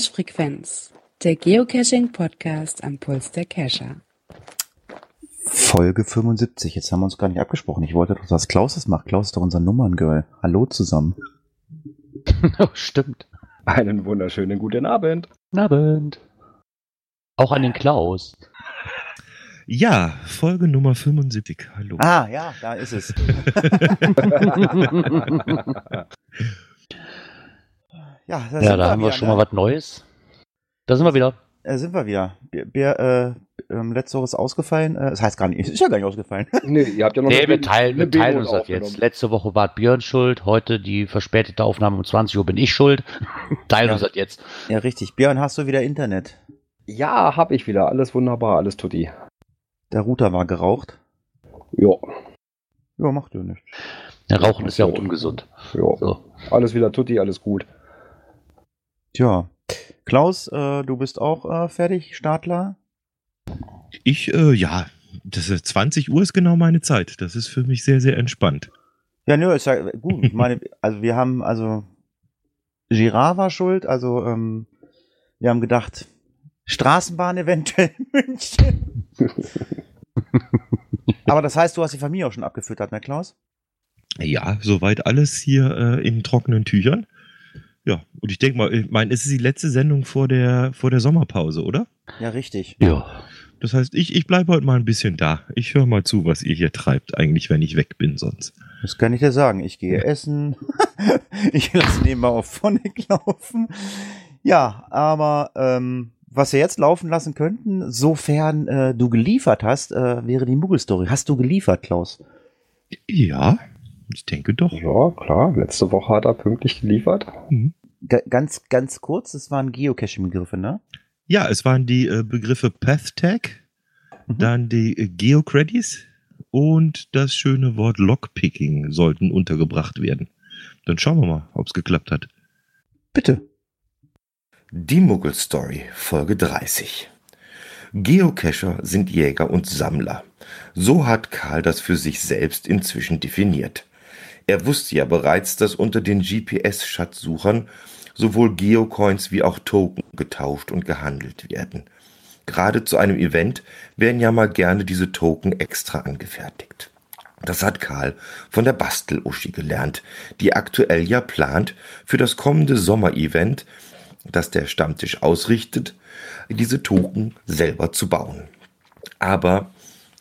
Cache-Frequenz, der Geocaching-Podcast am Puls der Cacher. Folge 75. Jetzt haben wir uns gar nicht abgesprochen. Ich wollte doch, dass Klaus das macht. Klaus ist doch unser Nummerngirl. Hallo zusammen. oh, stimmt. Einen wunderschönen guten Abend. Guten Abend. Auch an den Klaus. Ja, Folge Nummer 75. Hallo. Ah, ja, da ist es. ja, da, ja, da haben wir schon ne? mal was Neues. Da sind wir wieder. Da sind wir wieder. Bär, äh, ähm, letzte Woche ist ausgefallen. Äh, das heißt gar nicht, ist ja gar nicht ausgefallen. nee, ihr habt ja noch nee, wir teilen, wir teilen uns das jetzt. Letzte Woche war Björn schuld, heute die verspätete Aufnahme um 20 Uhr bin ich schuld. teilen ja. uns das jetzt. Ja, richtig. Björn, hast du wieder Internet? Ja, hab ich wieder. Alles wunderbar, alles tutti. Der Router war geraucht. Ja. Ja, macht ja nichts. Ja, Rauchen ist ja auch ungesund. Ja. So. Alles wieder tutti, alles gut. Tja. Klaus, äh, du bist auch äh, fertig, Startler? Ich, äh, ja, das ist 20 Uhr ist genau meine Zeit. Das ist für mich sehr, sehr entspannt. Ja, nö, ist ja gut. Ich meine, also wir haben, also Girard war schuld, also ähm, wir haben gedacht, Straßenbahn eventuell in München. Aber das heißt, du hast die Familie auch schon abgefüttert, ne, Klaus? Ja, soweit alles hier äh, in trockenen Tüchern. Ja, und ich denke mal, ich meine, es ist die letzte Sendung vor der, vor der Sommerpause, oder? Ja, richtig. Ja. Das heißt, ich, ich bleibe heute mal ein bisschen da. Ich höre mal zu, was ihr hier treibt, eigentlich, wenn ich weg bin sonst. Das kann ich dir sagen. Ich gehe essen. ich lasse nebenbei auf Phonic laufen. Ja, aber ähm, was wir jetzt laufen lassen könnten, sofern äh, du geliefert hast, äh, wäre die Muggel-Story. Hast du geliefert, Klaus? Ja, ich denke doch. Ja, klar. Letzte Woche hat er pünktlich geliefert. Mhm. Ganz, ganz kurz, das waren Geocaching-Begriffe, ne? Ja, es waren die äh, Begriffe PathTag, mhm. dann die äh, Geocredits und das schöne Wort Lockpicking sollten untergebracht werden. Dann schauen wir mal, ob es geklappt hat. Bitte. Die Muggel-Story, Folge 30. Geocacher sind Jäger und Sammler. So hat Karl das für sich selbst inzwischen definiert. Er wusste ja bereits, dass unter den GPS-Schatzsuchern sowohl Geocoins wie auch Token getauscht und gehandelt werden. Gerade zu einem Event werden ja mal gerne diese Token extra angefertigt. Das hat Karl von der Bastel-Uschi gelernt, die aktuell ja plant, für das kommende Sommerevent das der Stammtisch ausrichtet, diese Token selber zu bauen. Aber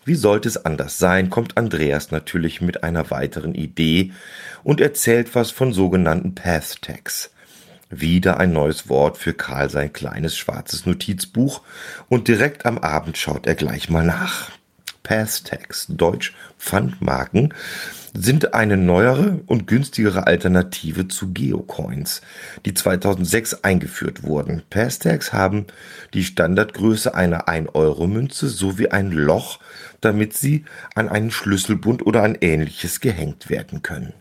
wie sollte es anders sein, kommt Andreas natürlich mit einer weiteren Idee und erzählt was von sogenannten Path Tags. Wieder ein neues Wort für Karl sein kleines schwarzes Notizbuch und direkt am Abend schaut er gleich mal nach. Path Tags, Deutsch Pfandmarken, sind eine neuere und günstigere Alternative zu Geocoins, die 2006 eingeführt wurden. Passtags haben die Standardgröße einer 1-Euro-Münze sowie ein Loch, damit sie an einen Schlüsselbund oder ein ähnliches gehängt werden können.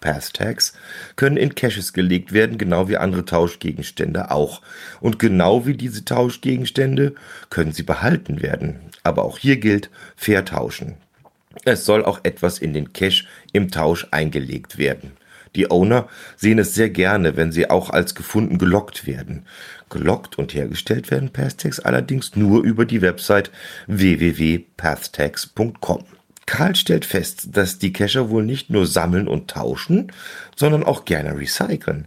Passtags können in Caches gelegt werden, genau wie andere Tauschgegenstände auch. Und genau wie diese Tauschgegenstände können sie behalten werden. Aber auch hier gilt, fair tauschen. Es soll auch etwas in den Cache im Tausch eingelegt werden. Die Owner sehen es sehr gerne, wenn sie auch als gefunden gelockt werden. Gelockt und hergestellt werden Pathtags allerdings nur über die Website www.pathtags.com. Karl stellt fest, dass die Cacher wohl nicht nur sammeln und tauschen, sondern auch gerne recyceln.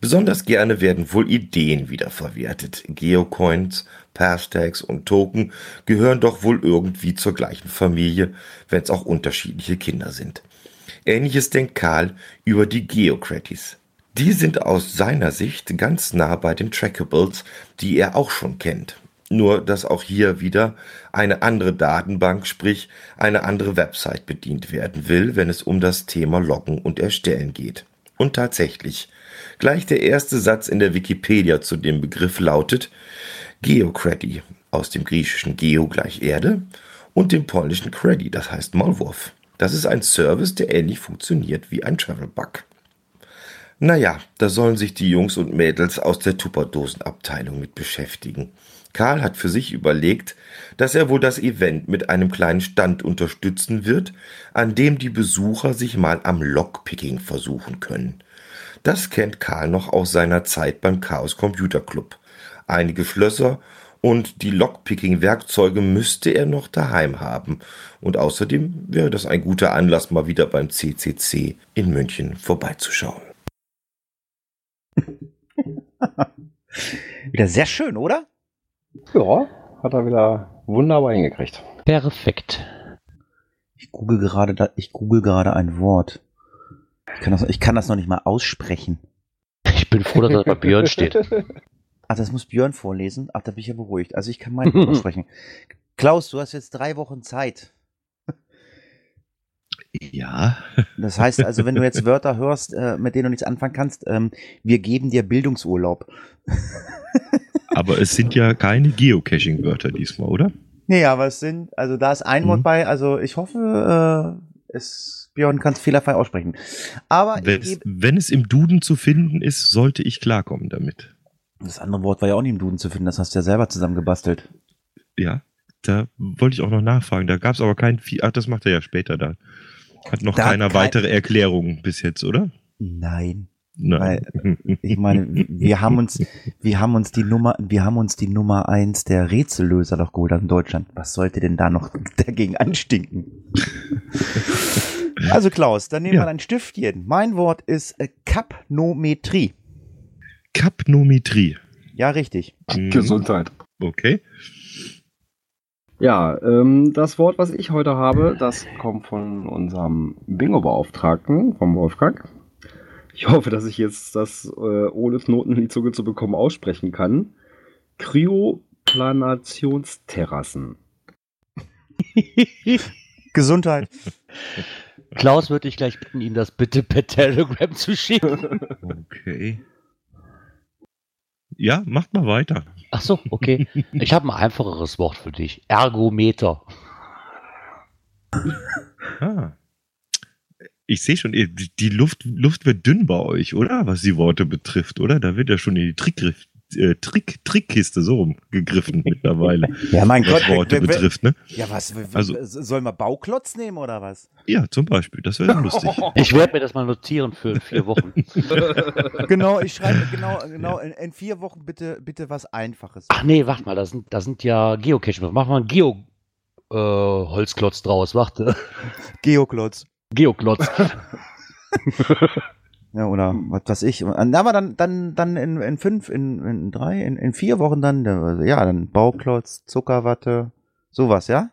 Besonders gerne werden wohl Ideen wiederverwertet. Geocoins, Pathtags und Token gehören doch wohl irgendwie zur gleichen Familie, wenn es auch unterschiedliche Kinder sind. Ähnliches denkt Karl über die Geocraties. Die sind aus seiner Sicht ganz nah bei den Trackables, die er auch schon kennt. Nur, dass auch hier wieder eine andere Datenbank, sprich eine andere Website bedient werden will, wenn es um das Thema Loggen und Erstellen geht. Und tatsächlich, Gleich der erste Satz in der Wikipedia zu dem Begriff lautet Geocredy aus dem griechischen Geo gleich Erde und dem polnischen Credy, das heißt Maulwurf. Das ist ein Service, der ähnlich funktioniert wie ein Travel-Bug. Naja, da sollen sich die Jungs und Mädels aus der Tupperdosenabteilung mit beschäftigen. Karl hat für sich überlegt, dass er wohl das Event mit einem kleinen Stand unterstützen wird, an dem die Besucher sich mal am Lockpicking versuchen können. Das kennt Karl noch aus seiner Zeit beim Chaos Computer Club. Einige Schlösser und die Lockpicking-Werkzeuge müsste er noch daheim haben. Und außerdem wäre das ein guter Anlass, mal wieder beim CCC in München vorbeizuschauen. wieder sehr schön, oder? Ja, hat er wieder wunderbar hingekriegt. Perfekt. Ich google gerade, da, ich google gerade ein Wort. Ich kann, das, ich kann das noch nicht mal aussprechen. Ich bin froh, dass das bei Björn steht. Ach, das muss Björn vorlesen. Ach, da bin ich ja beruhigt. Also ich kann meinen aussprechen. Klaus, du hast jetzt drei Wochen Zeit. Ja. Das heißt also, wenn du jetzt Wörter hörst, äh, mit denen du nichts anfangen kannst, ähm, wir geben dir Bildungsurlaub. Aber es sind ja keine Geocaching-Wörter diesmal, oder? Nee, aber es sind, also da ist ein Mhm. Wort bei, also ich hoffe, äh, es, Björn kann es fehlerfrei aussprechen. Aber Wenn es, wenn es im Duden zu finden ist, sollte ich klarkommen damit. das andere Wort war ja auch nicht im Duden zu finden, das hast du ja selber zusammengebastelt. Ja, da wollte ich auch noch nachfragen. Da gab es aber kein. Fi- Ach, das macht er ja später dann. Hat noch keiner kein- weitere Erklärung bis jetzt, oder? Nein. Nein. Ich meine, wir haben uns, wir haben uns die Nummer, wir haben uns die Nummer eins der Rätsellöser doch geholt in Deutschland. Was sollte denn da noch dagegen anstinken? Also Klaus, dann nehmen Ja. wir dein Stiftchen. Mein Wort ist äh, Kapnometrie. Kapnometrie. Ja, richtig. Gesundheit. Okay. Ja, ähm, das Wort, was ich heute habe, das kommt von unserem Bingo-Beauftragten, vom Wolfgang. Ich hoffe, dass ich jetzt das äh, ohne Knoten in die Zunge zu bekommen aussprechen kann. Kryoplanationsterrassen. Gesundheit. Klaus würde ich gleich bitten, ihm das bitte per Telegram zu schicken. Okay. Ja, macht mal weiter. Ach so, okay. Ich habe ein einfacheres Wort für dich. Ergometer. Ah. Ich sehe schon, die Luft, Luft wird dünn bei euch, oder? Was die Worte betrifft, oder? Da wird ja schon in die Trickgriff, äh, Trick, Trickkiste so rumgegriffen mittlerweile, Ja, mein was Gott. Worte betrifft, ne? Ja, was? Also- sollen wir Bauklotz nehmen oder was? Ja, zum Beispiel. Das wäre lustig. Ich werde mir das mal notieren für in vier Wochen. Genau, ich schreibe genau, genau in, in vier Wochen bitte, bitte was Einfaches. Ach nee, warte mal, da sind, da sind ja Geocache. Machen wir einen Geo äh, Holzklotz draus, warte. Geoklotz. Geoklotz. Ja, oder was weiß ich. Aber dann, dann, dann in, in fünf, in, in drei, in, in vier Wochen dann, äh, ja, dann Bauklotz, Zuckerwatte, sowas, ja?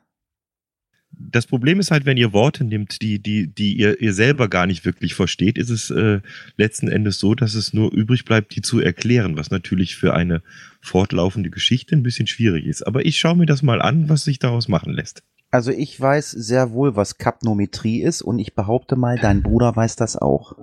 Das Problem ist halt, wenn ihr Worte nimmt, die, die, die ihr, ihr selber gar nicht wirklich versteht, ist es äh, letzten Endes so, dass es nur übrig bleibt, die zu erklären, was natürlich für eine fortlaufende Geschichte ein bisschen schwierig ist. Aber ich schaue mir das mal an, was sich daraus machen lässt. Also ich weiß sehr wohl, was Kapnometrie ist und ich behaupte mal, dein Bruder weiß das auch.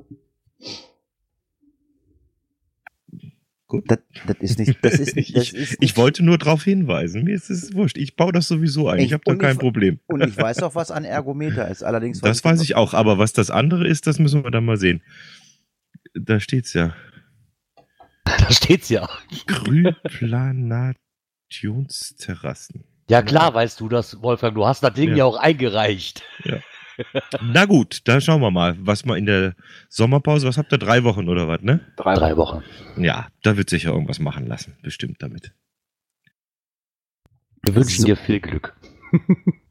Gut. Das, das ist nicht, das ist nicht, das ich, ist ich wollte nur darauf hinweisen. Mir ist es wurscht. Ich baue das sowieso ein. Ich, Ich- habe da kein ich- Problem. Und ich weiß auch, was ein Ergometer ist. Allerdings Das weiß ich auch. Aber was das andere ist, das müssen wir dann mal sehen. Da steht's ja. da steht's ja. Krüplanationsterrassen. Ja klar, weißt du das, Wolfgang. Du hast das Ding Ja. ja, auch eingereicht. Na gut, da schauen wir mal, was mal in der Sommerpause, was habt ihr, drei Wochen oder was, ne? Drei, Drei Wochen. Ja, da wird sich ja irgendwas machen lassen, bestimmt damit. Wir wünschen So. dir viel Glück.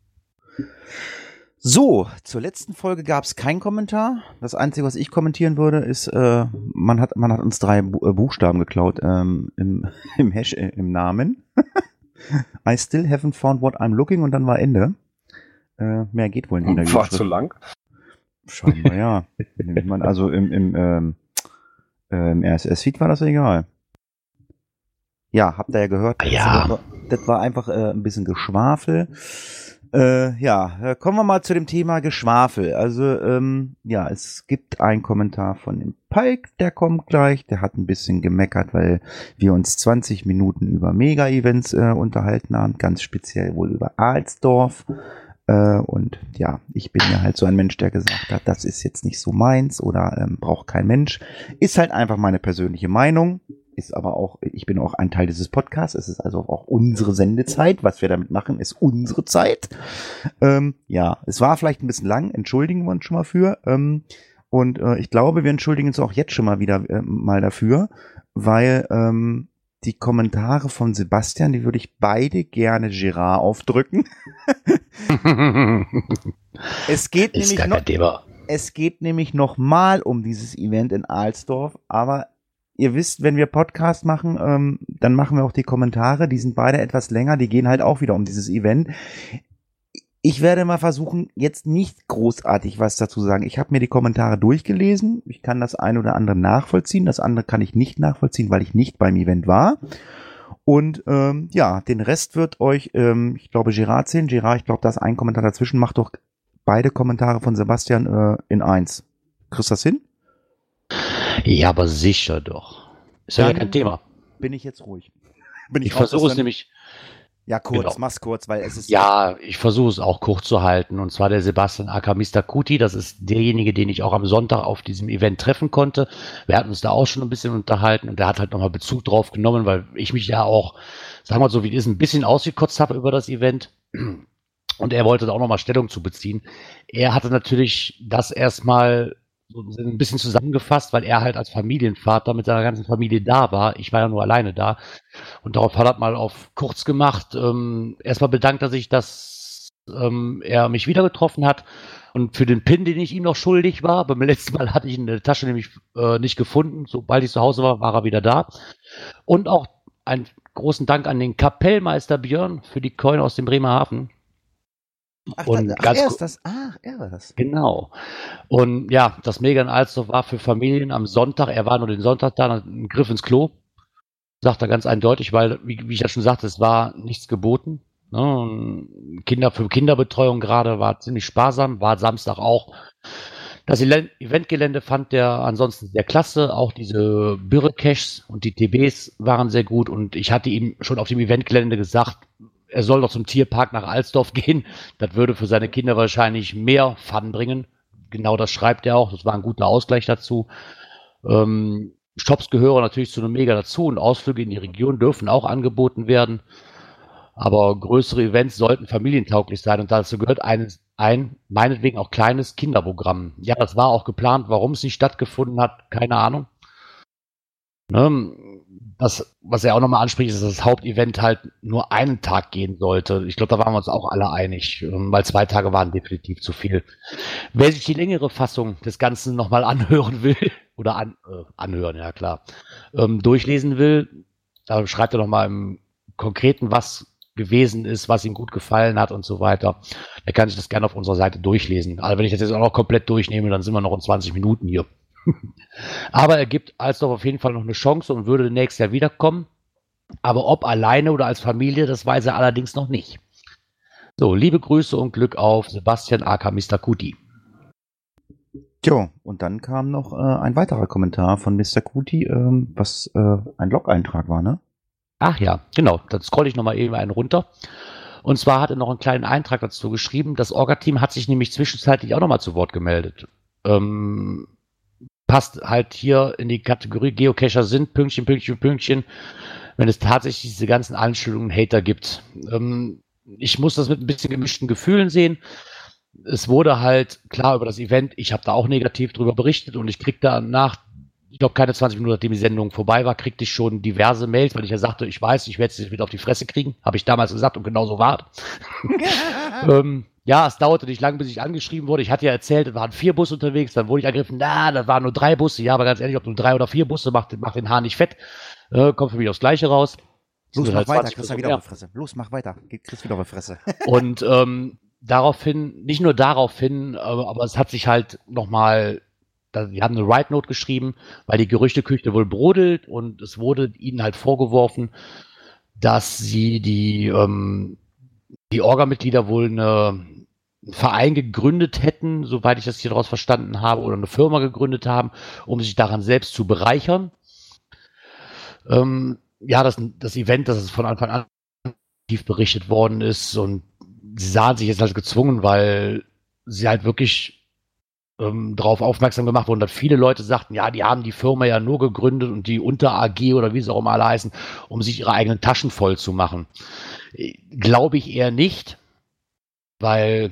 So, zur letzten Folge gab es keinen Kommentar. Das Einzige, was ich kommentieren würde, ist, äh, man, hat, man hat uns drei Bu äh, Buchstaben geklaut ähm, im, im, Hash, äh, im Namen. I still haven't found what I'm looking und dann war Ende. Äh, mehr geht wohl nicht. in der War zu lang. Scheinbar, ja. Ich meine, also im, im, ähm, äh, im RSS-Feed war das egal. Ja, habt ihr ja gehört. letzte Ja. Woche. Das war einfach äh, ein bisschen Geschwafel. Äh, ja, äh, kommen wir mal zu dem Thema Geschwafel. Also, ähm, ja, es gibt einen Kommentar von dem Pike, der kommt gleich. Der hat ein bisschen gemeckert, weil wir uns 20 Minuten über Mega-Events äh, unterhalten haben, ganz speziell wohl über Alsdorf. Äh, und ja, ich bin ja halt so ein Mensch, der gesagt hat, das ist jetzt nicht so meins oder ähm, braucht kein Mensch. Ist halt einfach meine persönliche Meinung. Ist aber auch, ich bin auch ein Teil dieses Podcasts. Es ist also auch unsere Sendezeit. Was wir damit machen, ist unsere Zeit. Ähm, ja, es war vielleicht ein bisschen lang. Entschuldigen wir uns schon mal für. Ähm, und äh, ich glaube, wir entschuldigen uns auch jetzt schon mal wieder äh, mal dafür, weil ähm, die Kommentare von Sebastian, die würde ich beide gerne Girard aufdrücken. es geht Ist nämlich noch, Thema. es geht nämlich noch mal um dieses Event in Alsdorf, aber ihr wisst, wenn wir Podcast machen, ähm, dann machen wir auch die Kommentare, die sind beide etwas länger, die gehen halt auch wieder um dieses Event. Ich werde mal versuchen, jetzt nicht großartig was dazu sagen. Ich habe mir die Kommentare durchgelesen. Ich kann das eine oder andere nachvollziehen. Das andere kann ich nicht nachvollziehen, weil ich nicht beim Event war. Und ähm, ja, den Rest wird euch, ähm, ich glaube, Gerard sehen. Gerard, ich glaube, da ist ein Kommentar dazwischen. Macht doch beide Kommentare von Sebastian äh, in eins. Kriegst du das hin? Ja, aber sicher doch. Ist ja kein Thema. Bin ich jetzt ruhig. Bin Ich raus, versuche es nämlich, Ja, kurz, Genau. mach's kurz, weil es ist. ja, ich versuche es auch kurz zu halten. Und zwar der Sebastian Akamister Kuti, das ist derjenige, den ich auch am Sonntag auf diesem Event treffen konnte. Wir hatten uns da auch schon ein bisschen unterhalten und der hat halt nochmal Bezug drauf genommen, weil ich mich ja auch, sagen wir mal so, wie es ist, ein bisschen ausgekotzt habe über das Event. Und er wollte da auch nochmal Stellung zu beziehen. Er hatte natürlich das erstmal so ein bisschen zusammengefasst, weil er halt als Familienvater mit seiner ganzen Familie da war. Ich war ja nur alleine da. Und darauf hat er mal auf kurz gemacht. Ähm, erstmal bedankt er sich, dass ähm, er mich wieder getroffen hat. Und für den Pin, den ich ihm noch schuldig war, beim letzten Mal hatte ich ihn in der Tasche nämlich äh, nicht gefunden. Sobald ich zu Hause war, war er wieder da. Und auch einen großen Dank an den Kapellmeister Björn für die Coin aus dem Bremerhaven. Ach, und da, ach ganz er ist das. Ach, er war das. Genau. Und ja, das Mega in Alsdorf war für Familien am Sonntag, er war nur den Sonntag da, ein Griff ins Klo. Sagt er ganz eindeutig, weil, wie, wie ich ja schon sagte, es war nichts geboten. Ne? Kinder für Kinderbetreuung gerade war ziemlich sparsam, war Samstag auch. Das Eventgelände fand der ansonsten sehr klasse. Auch diese Birre-Caches und die TBs waren sehr gut. Und ich hatte ihm schon auf dem Eventgelände gesagt, er soll doch zum Tierpark nach Alsdorf gehen. Das würde für seine Kinder wahrscheinlich mehr Fun bringen. Genau das schreibt er auch. Das war ein guter Ausgleich dazu. Ähm, Shops gehören natürlich zu einem Mega dazu und Ausflüge in die Region dürfen auch angeboten werden. Aber größere Events sollten familientauglich sein und dazu gehört ein, ein meinetwegen auch kleines Kinderprogramm. Ja, das war auch geplant. Warum es nicht stattgefunden hat, keine Ahnung. Ne? Das, was er auch nochmal anspricht, ist, dass das Hauptevent halt nur einen Tag gehen sollte. Ich glaube, da waren wir uns auch alle einig, ähm, weil zwei Tage waren definitiv zu viel. Wer sich die längere Fassung des Ganzen nochmal anhören will, oder an, äh, anhören, ja klar, ähm, durchlesen will, da schreibt er nochmal im Konkreten, was gewesen ist, was ihm gut gefallen hat und so weiter. Der kann sich das gerne auf unserer Seite durchlesen. Also wenn ich das jetzt auch noch komplett durchnehme, dann sind wir noch in 20 Minuten hier. Aber er gibt Alsdorf auf jeden Fall noch eine Chance und würde nächstes Jahr wiederkommen. Aber ob alleine oder als Familie, das weiß er allerdings noch nicht. So, liebe Grüße und Glück auf Sebastian aka Mr. Kuti. Tja, und dann kam noch äh, ein weiterer Kommentar von Mr. Kuti, ähm, was äh, ein Log-Eintrag war, ne? Ach ja, genau. Dann scroll ich nochmal eben einen runter. Und zwar hat er noch einen kleinen Eintrag dazu geschrieben. Das Orga-Team hat sich nämlich zwischenzeitlich auch nochmal zu Wort gemeldet. Ähm, passt halt hier in die Kategorie Geocacher sind, Pünktchen, Pünktchen, Pünktchen, wenn es tatsächlich diese ganzen Anstellungen Hater gibt. Ähm, ich muss das mit ein bisschen gemischten Gefühlen sehen. Es wurde halt klar über das Event, ich habe da auch negativ drüber berichtet und ich krieg danach, ich glaube keine 20 Minuten nachdem die Sendung vorbei war, kriegte ich schon diverse Mails, weil ich ja sagte, ich weiß, ich werde es wieder auf die Fresse kriegen. Habe ich damals gesagt und genau so war ähm, ja, es dauerte nicht lang, bis ich angeschrieben wurde. Ich hatte ja erzählt, es waren vier Busse unterwegs, dann wurde ich angegriffen, na, da waren nur drei Busse. Ja, aber ganz ehrlich, ob nur drei oder vier Busse macht, macht den Haar nicht fett. Äh, kommt für mich aufs Gleiche raus. Los, mach halt weiter, 20 kriegst du wieder auf die Fresse. Los, mach weiter, kriegst wieder auf die Fresse. Und ähm, daraufhin, nicht nur daraufhin, äh, aber es hat sich halt nochmal, die haben eine Write Note geschrieben, weil die Gerüchteküche wohl brodelt und es wurde ihnen halt vorgeworfen, dass sie die, ähm, die Orga-Mitglieder wohl eine, einen Verein gegründet hätten, soweit ich das hier draus verstanden habe, oder eine Firma gegründet haben, um sich daran selbst zu bereichern. Ähm, ja, das, das Event, das ist von Anfang an berichtet worden ist und sie sahen sich jetzt halt gezwungen, weil sie halt wirklich ähm, darauf aufmerksam gemacht wurden, dass viele Leute sagten, ja, die haben die Firma ja nur gegründet und die Unter AG oder wie sie auch immer alle heißen, um sich ihre eigenen Taschen voll zu machen. Glaube ich eher nicht, weil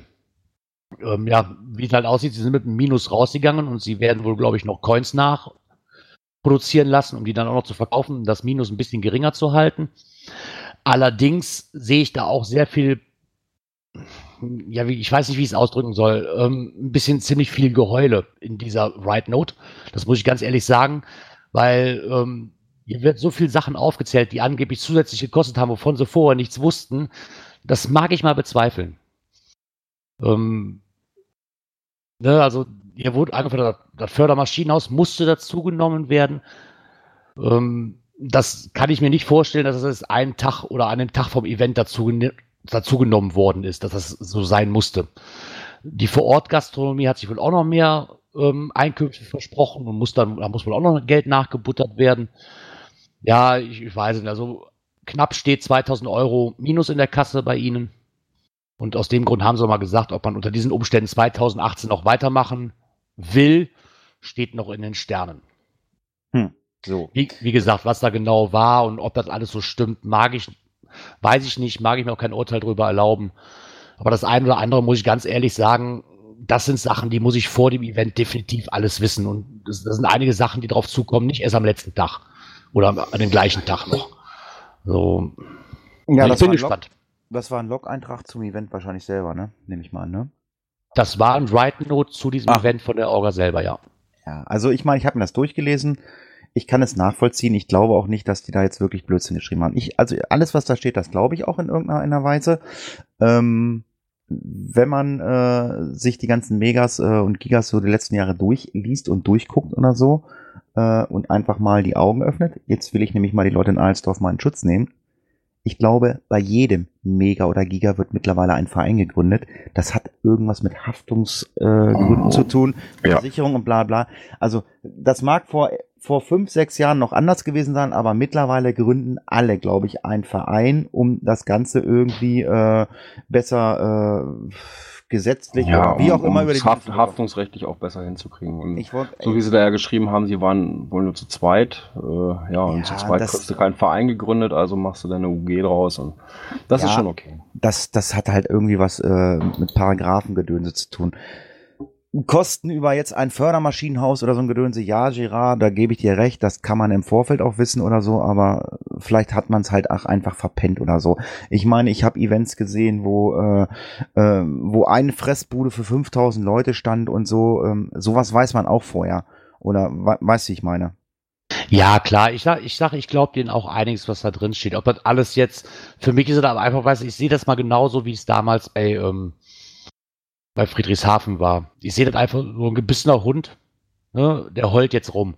ähm, ja, wie es halt aussieht, sie sind mit einem Minus rausgegangen und sie werden wohl, glaube ich, noch Coins nach produzieren lassen, um die dann auch noch zu verkaufen, um das Minus ein bisschen geringer zu halten. Allerdings sehe ich da auch sehr viel, ja, ich weiß nicht, wie ich es ausdrücken soll, ähm, ein bisschen ziemlich viel Geheule in dieser Write Note. Das muss ich ganz ehrlich sagen, weil ähm, hier wird so viel Sachen aufgezählt, die angeblich zusätzlich gekostet haben, wovon sie vorher nichts wussten. Das mag ich mal bezweifeln. Ähm, ne, also hier wurde angefangen, das Fördermaschinenhaus musste dazugenommen werden. Ähm, das kann ich mir nicht vorstellen, dass es einen Tag oder an dem Tag vom Event dazu, dazugenommen worden ist, dass das so sein musste. Die Vorortgastronomie hat sich wohl auch noch mehr ähm, Einkünfte versprochen und muss dann, da muss wohl auch noch Geld nachgebuttert werden. Ja, ich, ich weiß nicht, also knapp steht 2000 Euro Minus in der Kasse bei Ihnen. Und aus dem Grund haben sie mal gesagt, ob man unter diesen Umständen 2018 noch weitermachen will, steht noch in den Sternen. Hm, so. Wie, wie, gesagt, was da genau war und ob das alles so stimmt, mag ich, weiß ich nicht, mag ich mir auch kein Urteil darüber erlauben. Aber das eine oder andere muss ich ganz ehrlich sagen, das sind Sachen, die muss ich vor dem Event definitiv alles wissen. Und das, das sind einige Sachen, die drauf zukommen, nicht erst am letzten Tag oder an dem gleichen Tag noch. So. Ja, ich bin gespannt. Das war ein Log-Eintrag zum Event wahrscheinlich selber, ne? Nehme ich mal an, ne? Das war ein Write-Note zu diesem Ach. Event von der Orga selber, ja. Ja, also ich meine, ich habe mir das durchgelesen. Ich kann es nachvollziehen. Ich glaube auch nicht, dass die da jetzt wirklich Blödsinn geschrieben haben. Ich, also alles, was da steht, das glaube ich auch in irgendeiner Weise. Ähm, wenn man äh, sich die ganzen Megas äh, und Gigas so die letzten Jahre durchliest und durchguckt oder so äh, und einfach mal die Augen öffnet, jetzt will ich nämlich mal die Leute in Alsdorf mal in Schutz nehmen, ich glaube, bei jedem Mega oder Giga wird mittlerweile ein Verein gegründet. Das hat irgendwas mit Haftungsgründen äh, zu tun, Versicherung ja. und bla bla. Also das mag vor, vor fünf, sechs Jahren noch anders gewesen sein, aber mittlerweile gründen alle, glaube ich, einen Verein, um das Ganze irgendwie äh, besser äh, gesetzlich ja, wie auch um, immer über die Haft, haftungsrechtlich auch besser hinzukriegen. Und wollt, so wie sie da ja geschrieben haben, sie waren wohl nur zu zweit. Äh, ja, und ja, zu zweit hast du keinen Verein gegründet, also machst du deine UG draus und das ja, ist schon okay. Das, das hat halt irgendwie was äh, mit Paragraphengedönse zu tun. Kosten über jetzt ein Fördermaschinenhaus oder so ein Gedönse, ja, Girard, da gebe ich dir recht, das kann man im Vorfeld auch wissen oder so, aber vielleicht hat man es halt auch einfach verpennt oder so. Ich meine, ich habe Events gesehen, wo, äh, äh, wo eine Fressbude für 5000 Leute stand und so, ähm, sowas weiß man auch vorher. Oder we weißt du, ich meine? Ja, klar. Ich sag, ich, sag, ich glaube denen auch einiges, was da drin steht. Ob das alles jetzt, für mich ist es aber einfach, weiß ich sehe das mal genauso, wie es damals bei, ähm, bei Friedrichshafen war. Ich sehe das einfach so ein gebissener Hund, ne, der heult jetzt rum.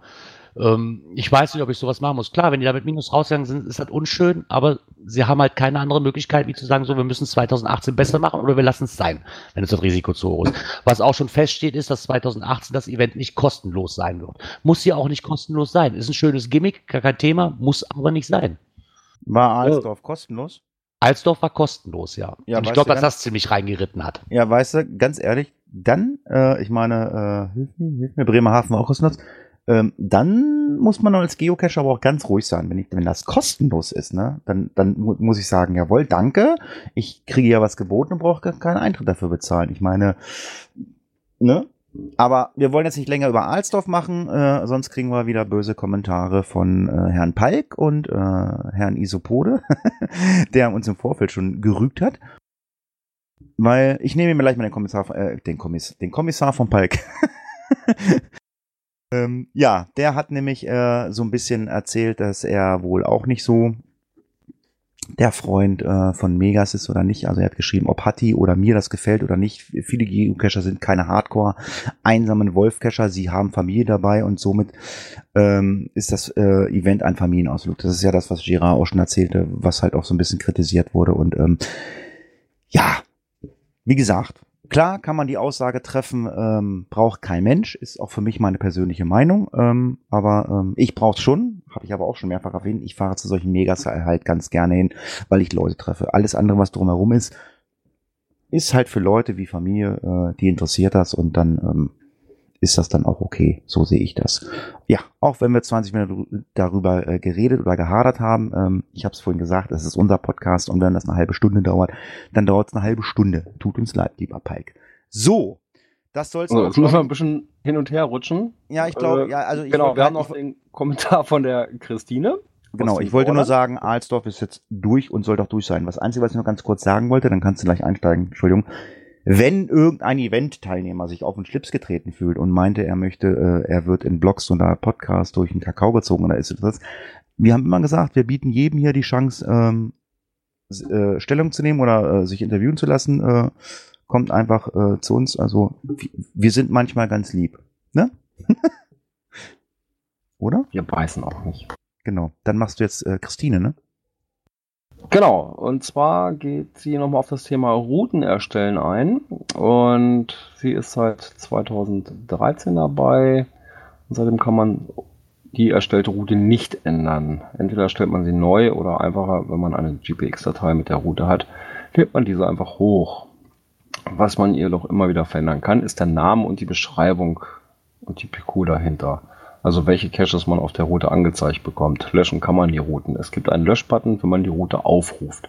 Ähm, ich weiß nicht, ob ich sowas machen muss. Klar, wenn die da mit Minus rausgegangen sind, ist das unschön, aber sie haben halt keine andere Möglichkeit, wie zu sagen, so, wir müssen es 2018 besser machen oder wir lassen es sein, wenn es das Risiko zu hoch ist. Was auch schon feststeht, ist, dass 2018 das Event nicht kostenlos sein wird. Muss ja auch nicht kostenlos sein. Ist ein schönes Gimmick, gar kein Thema, muss aber nicht sein. War Alsdorf kostenlos? Alsdorf war kostenlos, ja. ja und ich glaube, dass das ziemlich reingeritten hat. Ja, weißt du, ganz ehrlich, dann, äh, ich meine, äh, hilf mir, hilf mir, Bremerhaven auch kostenlos. Ähm, dann muss man als Geocacher aber auch ganz ruhig sein. Wenn, ich, wenn das kostenlos ist, ne, dann, dann mu muss ich sagen, jawohl, danke. Ich kriege ja was geboten und brauche keinen Eintritt dafür bezahlen. Ich meine, ne, aber wir wollen jetzt nicht länger über Alsdorf machen, äh, sonst kriegen wir wieder böse Kommentare von äh, Herrn Palk und äh, Herrn Isopode, der uns im Vorfeld schon gerügt hat. Weil ich nehme mir gleich mal den Kommissar, äh, den, Kommiss, den Kommissar von Palk. ähm, ja, der hat nämlich äh, so ein bisschen erzählt, dass er wohl auch nicht so der Freund äh, von Megas ist oder nicht. Also er hat geschrieben, ob Hatti oder mir das gefällt oder nicht. Viele Geocacher sind keine Hardcore einsamen Wolfcacher. Sie haben Familie dabei und somit ähm, ist das äh, Event ein Familienausflug. Das ist ja das, was Girard auch schon erzählte, was halt auch so ein bisschen kritisiert wurde. Und ähm, ja, wie gesagt, Klar kann man die Aussage treffen, ähm, braucht kein Mensch, ist auch für mich meine persönliche Meinung, ähm, aber ähm, ich brauche schon, habe ich aber auch schon mehrfach erwähnt, ich fahre zu solchen Megas halt ganz gerne hin, weil ich Leute treffe. Alles andere, was drumherum ist, ist halt für Leute wie Familie, äh, die interessiert das und dann ähm, ist das dann auch okay. So sehe ich das. Ja, auch wenn wir 20 Minuten darüber äh, geredet oder gehadert haben, ähm, ich habe es vorhin gesagt, das ist unser Podcast und wenn das eine halbe Stunde dauert, dann dauert es eine halbe Stunde. Tut uns leid, lieber Pike. So, Das soll's So, auch, jetzt müssen wir ein bisschen hin und her rutschen. Ja, ich glaube, Äh, ja, also ich genau, wir haben grad- noch den Kommentar von der Christine. Genau, ich wollte nur sagen, Alsdorf ist jetzt durch und soll doch durch sein. Was Einzige, was ich noch ganz kurz sagen wollte, dann kannst du gleich einsteigen, Entschuldigung. Wenn irgendein Event-Teilnehmer sich auf den Schlips getreten fühlt und meinte, er möchte, äh, er wird in Blogs oder Podcasts durch den Kakao gezogen oder ist das, wir haben immer gesagt, wir bieten jedem hier die Chance, ähm, äh, Stellung zu nehmen oder äh, sich interviewen zu lassen. Äh, kommt einfach äh, zu uns. Also wir- wir sind manchmal ganz lieb, ne? oder? Wir beißen auch nicht. Genau. Dann machst du jetzt äh, Christine, ne? Genau, und zwar geht sie nochmal auf das Thema Routen erstellen ein. Und sie ist seit 2013 dabei. Und seitdem kann man die erstellte Route nicht ändern. Entweder stellt man sie neu oder einfacher, wenn man eine GPX-Datei mit der Route hat, lädt man diese einfach hoch. Was man ihr doch immer wieder verändern kann, ist der Name und die Beschreibung und die PQ dahinter. Also welche Caches man auf der Route angezeigt bekommt. Löschen kann man die Routen. Es gibt einen Löschbutton, wenn man die Route aufruft.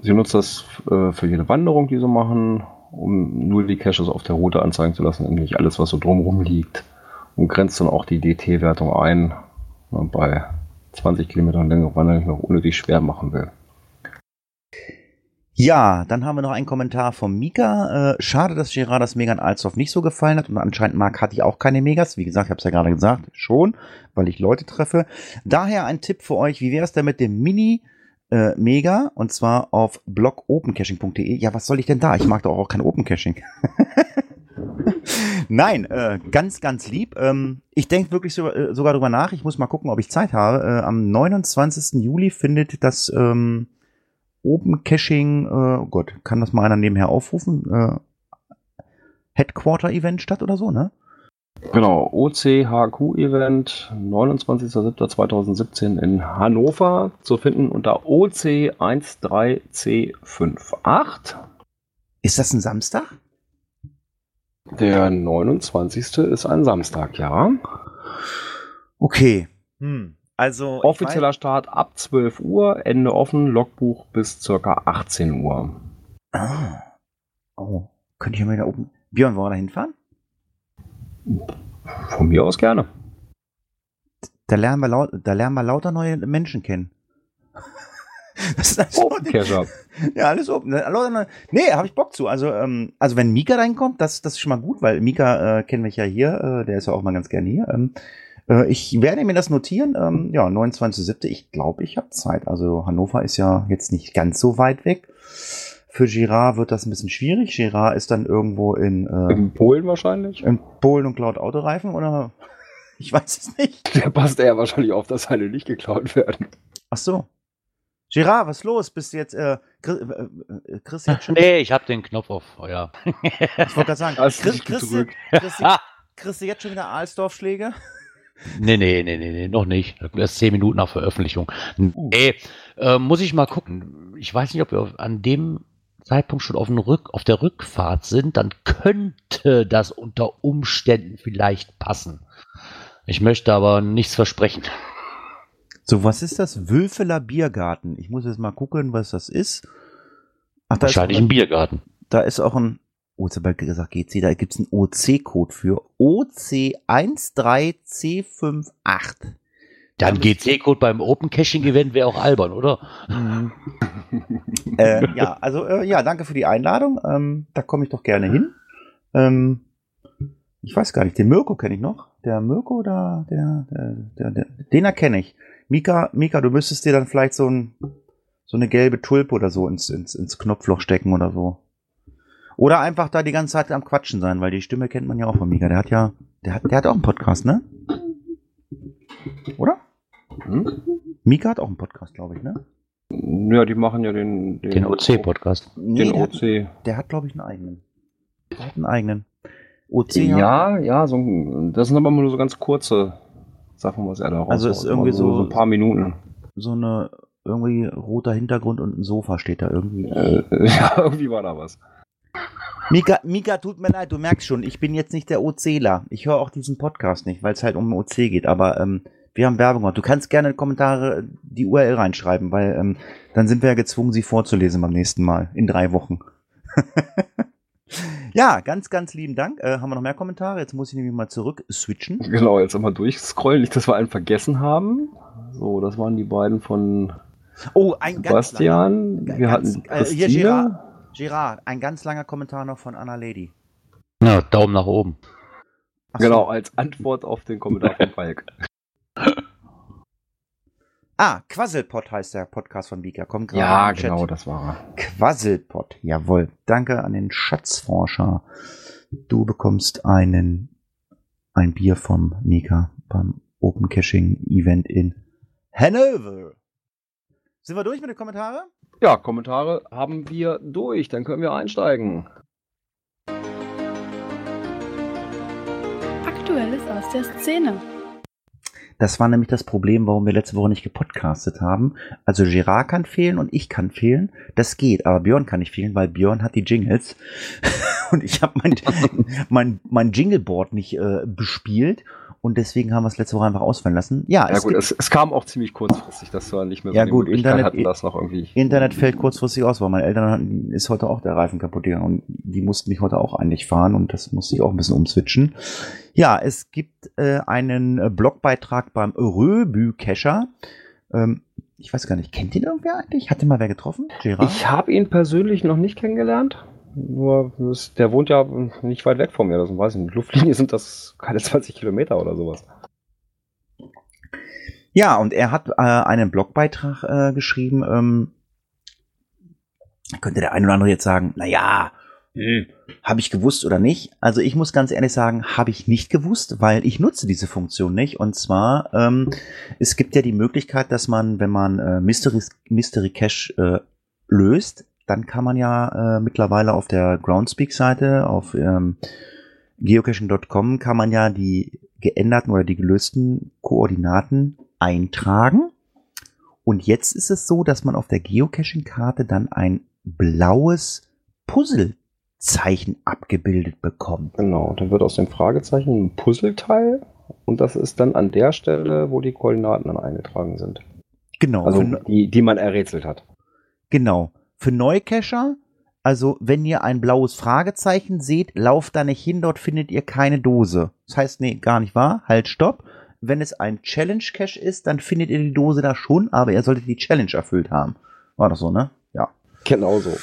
Sie nutzt das äh, für jede Wanderung, die sie machen, um nur die Caches auf der Route anzeigen zu lassen, nicht alles, was so drumherum liegt. Und grenzt dann auch die DT-Wertung ein, wenn man bei 20 Kilometern längere Wanderung noch unnötig schwer machen will. Ja, dann haben wir noch einen Kommentar von Mika. Äh, schade, dass Gerard das Megan Alsdorf nicht so gefallen hat und anscheinend mag hatte ich auch keine Megas. Wie gesagt, ich habe es ja gerade gesagt, schon, weil ich Leute treffe. Daher ein Tipp für euch, wie wäre es denn mit dem Mini äh, Mega und zwar auf blogopencaching.de. Ja, was soll ich denn da? Ich mag doch auch kein Open Caching. Nein, äh, ganz, ganz lieb. Ähm, ich denke wirklich so, äh, sogar drüber nach. Ich muss mal gucken, ob ich Zeit habe. Äh, am 29. Juli findet das ähm, Open Caching, äh, oh Gott, kann das mal einer nebenher aufrufen? Äh, Headquarter Event statt oder so, ne? Genau, OCHQ-Event, 29.07.2017 in Hannover, zu finden unter OC13C58. Ist das ein Samstag? Der 29. ist ein Samstag, ja. Okay. Hm. Also Offizieller Start ab 12 Uhr, Ende offen, Logbuch bis circa 18 Uhr. Ah. Oh, könnte ich ja mal da oben. Björn, wollen wir da hinfahren? Von mir aus gerne. Da lernen wir, laut, da lernen wir lauter neue Menschen kennen. Das ist also, Open Cacher. Ja, alles open. Ne, Nee, habe ich Bock zu. Also, ähm, also wenn Mika reinkommt, das, das ist schon mal gut, weil Mika äh, kennen wir ja hier, äh, der ist ja auch mal ganz gerne hier. Ähm, äh, ich werde mir das notieren. Ähm, ja, 29.07. Ich glaube, ich habe Zeit. Also Hannover ist ja jetzt nicht ganz so weit weg. Für Girard wird das ein bisschen schwierig. Girard ist dann irgendwo in, äh, In Polen wahrscheinlich. in Polen und klaut Autoreifen oder? Ich weiß es nicht. Der passt eher wahrscheinlich auf, dass seine nicht geklaut werden. Ach so. Girard, was ist los? Bist du jetzt, äh, Chris, äh, äh, Chris jetzt schon? Nee, ich habe den Knopf auf Feuer. Ich wollte gerade sagen, Chris, Chris. Chris, kriegst du jetzt schon wieder Alsdorf-Schläge? Nee, nee, nee, nee, nee, noch nicht. Erst zehn Minuten nach Veröffentlichung. Nee, äh, muss ich mal gucken. Ich weiß nicht, ob wir an dem Zeitpunkt schon auf, den Rück, auf der Rückfahrt sind. Dann könnte das unter Umständen vielleicht passen. Ich möchte aber nichts versprechen. So, was ist das? Wülfeler Biergarten. Ich muss jetzt mal gucken, was das ist. Ach, da Wahrscheinlich ist, im Biergarten. da ist auch ein, habe ich gesagt GC, da gibt es einen OC-Code für. OC13C58. Dann GC-Code beim Open Caching Event wäre auch albern, oder? äh, ja, also äh, ja, danke für die Einladung. Ähm, da komme ich doch gerne hin. Ähm, ich weiß gar nicht, den Mirko kenne ich noch. Der Mirko oder der, der, der, der den erkenne ich. Mika, Mika, du müsstest dir dann vielleicht so, ein, so eine gelbe Tulpe oder so ins, ins, ins Knopfloch stecken oder so. Oder einfach da die ganze Zeit am Quatschen sein, weil die Stimme kennt man ja auch von Mika. Der hat ja, der hat, der hat auch einen Podcast, ne? Oder? Hm? Mika hat auch einen Podcast, glaube ich, ne? Ja, die machen ja den, Den OC-Podcast. Nee, Den der hat- OC. Der hat, glaube ich, einen eigenen. Der hat einen eigenen. OC Ja, ja, so, das sind aber nur so ganz kurze Sachen, was er da Also raushaut. ist irgendwie Immer so- so ein paar Minuten. so eine irgendwie roter Hintergrund und ein Sofa steht da irgendwie. Äh, ja, irgendwie war da was. Mika, Mika, tut mir leid, du merkst schon, ich bin jetzt nicht der OCler. Ich höre auch diesen Podcast nicht, weil es halt um OC geht, aber ähm, wir haben Werbung gemacht. Du kannst gerne in die Kommentare die URL reinschreiben, weil ähm, dann sind wir ja gezwungen, sie vorzulesen beim nächsten Mal, in drei Wochen. Ja, ganz, ganz lieben Dank. Äh, haben wir noch mehr Kommentare? Jetzt muss ich nämlich mal zurück switchen. Genau, jetzt einmal durchscrollen, nicht, dass wir einen vergessen haben. So, das waren die beiden von Oh, ein ganz Sebastian. Wir ganz, hatten äh, hier. Gerard, Gerard, ein ganz langer Kommentar noch von Anna Lady. Ja, Daumen nach oben. Ach so. Genau, als Antwort auf den Kommentar von Falk. Ah, Quasselpot heißt der Podcast von Vika. Kommt gerade ja, genau, das war er. Quasselpot, jawohl. Danke an den Schatzforscher. Du bekommst einen, ein Bier vom Mika beim Open Caching Event in Hannover. Sind wir durch mit den Kommentaren? Ja, Kommentare haben wir durch, dann können wir einsteigen. Aktuelles aus der Szene. Das war nämlich das Problem, warum wir letzte Woche nicht gepodcastet haben. Also Gerard kann fehlen und ich kann fehlen. Das geht, aber Björn kann nicht fehlen, weil Björn hat die Jingles. und ich habe mein, mein, mein Jingleboard nicht äh, bespielt. Und deswegen haben wir es letzte Woche einfach ausfallen lassen. Ja, Ja es gut, es, es kam auch ziemlich kurzfristig, dass wir nicht mehr so Ja, gut, Internet- hatten, das noch irgendwie. Internet fällt kurzfristig aus, weil meine Eltern hatten, ist heute auch der Reifen kaputt gegangen und die mussten mich heute auch eigentlich fahren und das musste ich auch ein bisschen umswitchen. Ja, es gibt äh, einen äh, Blogbeitrag beim Röbü-Cacher. Ähm, ich weiß gar nicht, kennt ihn irgendwer eigentlich? Hat den mal wer getroffen? Gerard? Ich habe ihn persönlich noch nicht kennengelernt. Nur, es- der wohnt ja nicht weit weg von mir. Das weiß ich nicht. Luftlinie sind das keine 20 Kilometer oder sowas. Ja, und er hat äh, einen Blogbeitrag äh, geschrieben. Ähm, könnte der ein oder andere jetzt sagen, na ja, hm, habe ich gewusst oder nicht? Also ich muss ganz ehrlich sagen, habe ich nicht gewusst, weil ich nutze diese Funktion nicht. Und zwar, ähm, es gibt ja die Möglichkeit, dass man, wenn man äh, Mystery, Mystery Cache äh, löst, dann kann man ja äh, mittlerweile auf der Groundspeak-Seite, auf ähm, geocaching.com, kann man ja die geänderten oder die gelösten Koordinaten eintragen. Und jetzt ist es so, dass man auf der Geocaching-Karte dann ein blaues Puzzlezeichen abgebildet bekommt. Genau, dann wird aus dem Fragezeichen ein Puzzleteil und das ist dann an der Stelle, wo die Koordinaten dann eingetragen sind. Genau. Also die, die man errätselt hat. genau. Für Neucacher, also wenn ihr ein blaues Fragezeichen seht, lauft da nicht hin, dort findet ihr keine Dose. Das heißt, nee, gar nicht wahr. Halt, stopp. Wenn es ein Challenge-Cache ist, dann findet ihr die Dose da schon, aber ihr solltet die Challenge erfüllt haben. War das so, ne? Ja. Genau so.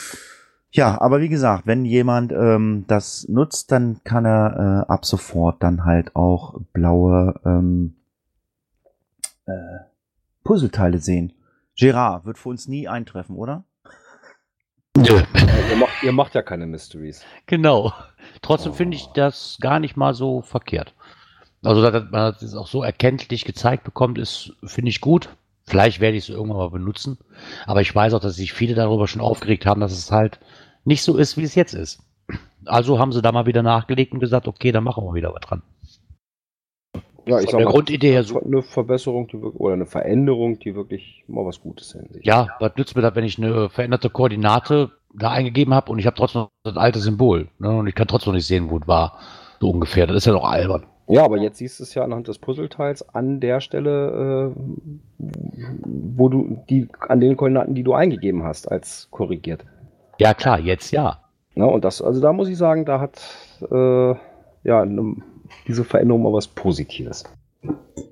Ja, aber wie gesagt, wenn jemand ähm, das nutzt, dann kann er äh, ab sofort dann halt auch blaue ähm, äh, Puzzleteile sehen. Gerard wird für uns nie eintreffen, oder? Nö. Ihr macht, ihr macht ja keine Mysteries. Genau. Trotzdem finde ich das gar nicht mal so verkehrt. Also, dass man das auch so erkenntlich gezeigt bekommt, ist, finde ich gut. Vielleicht werde ich es irgendwann mal benutzen. Aber ich weiß auch, dass sich viele darüber schon aufgeregt haben, dass es halt nicht so ist, wie es jetzt ist. Also haben sie da mal wieder nachgelegt und gesagt, okay, dann machen wir wieder was dran. Ja, Von der Grundidee her so. Eine Verbesserung die, oder eine Veränderung, die wirklich mal was Gutes in sich Ja, was nützt mir das, wenn ich eine veränderte Koordinate da eingegeben habe und ich habe trotzdem noch das alte Symbol. Ne? Und ich kann trotzdem noch nicht sehen, wo es war. So ungefähr. Das ist ja doch albern. Ja, aber jetzt siehst du es ja anhand des Puzzleteils an der Stelle, äh, wo du die an den Koordinaten, die du eingegeben hast, als korrigiert. Ja, klar, jetzt ja. Ne, und das, also da muss ich sagen, da hat äh, ja ne, diese Veränderung mal was Positives.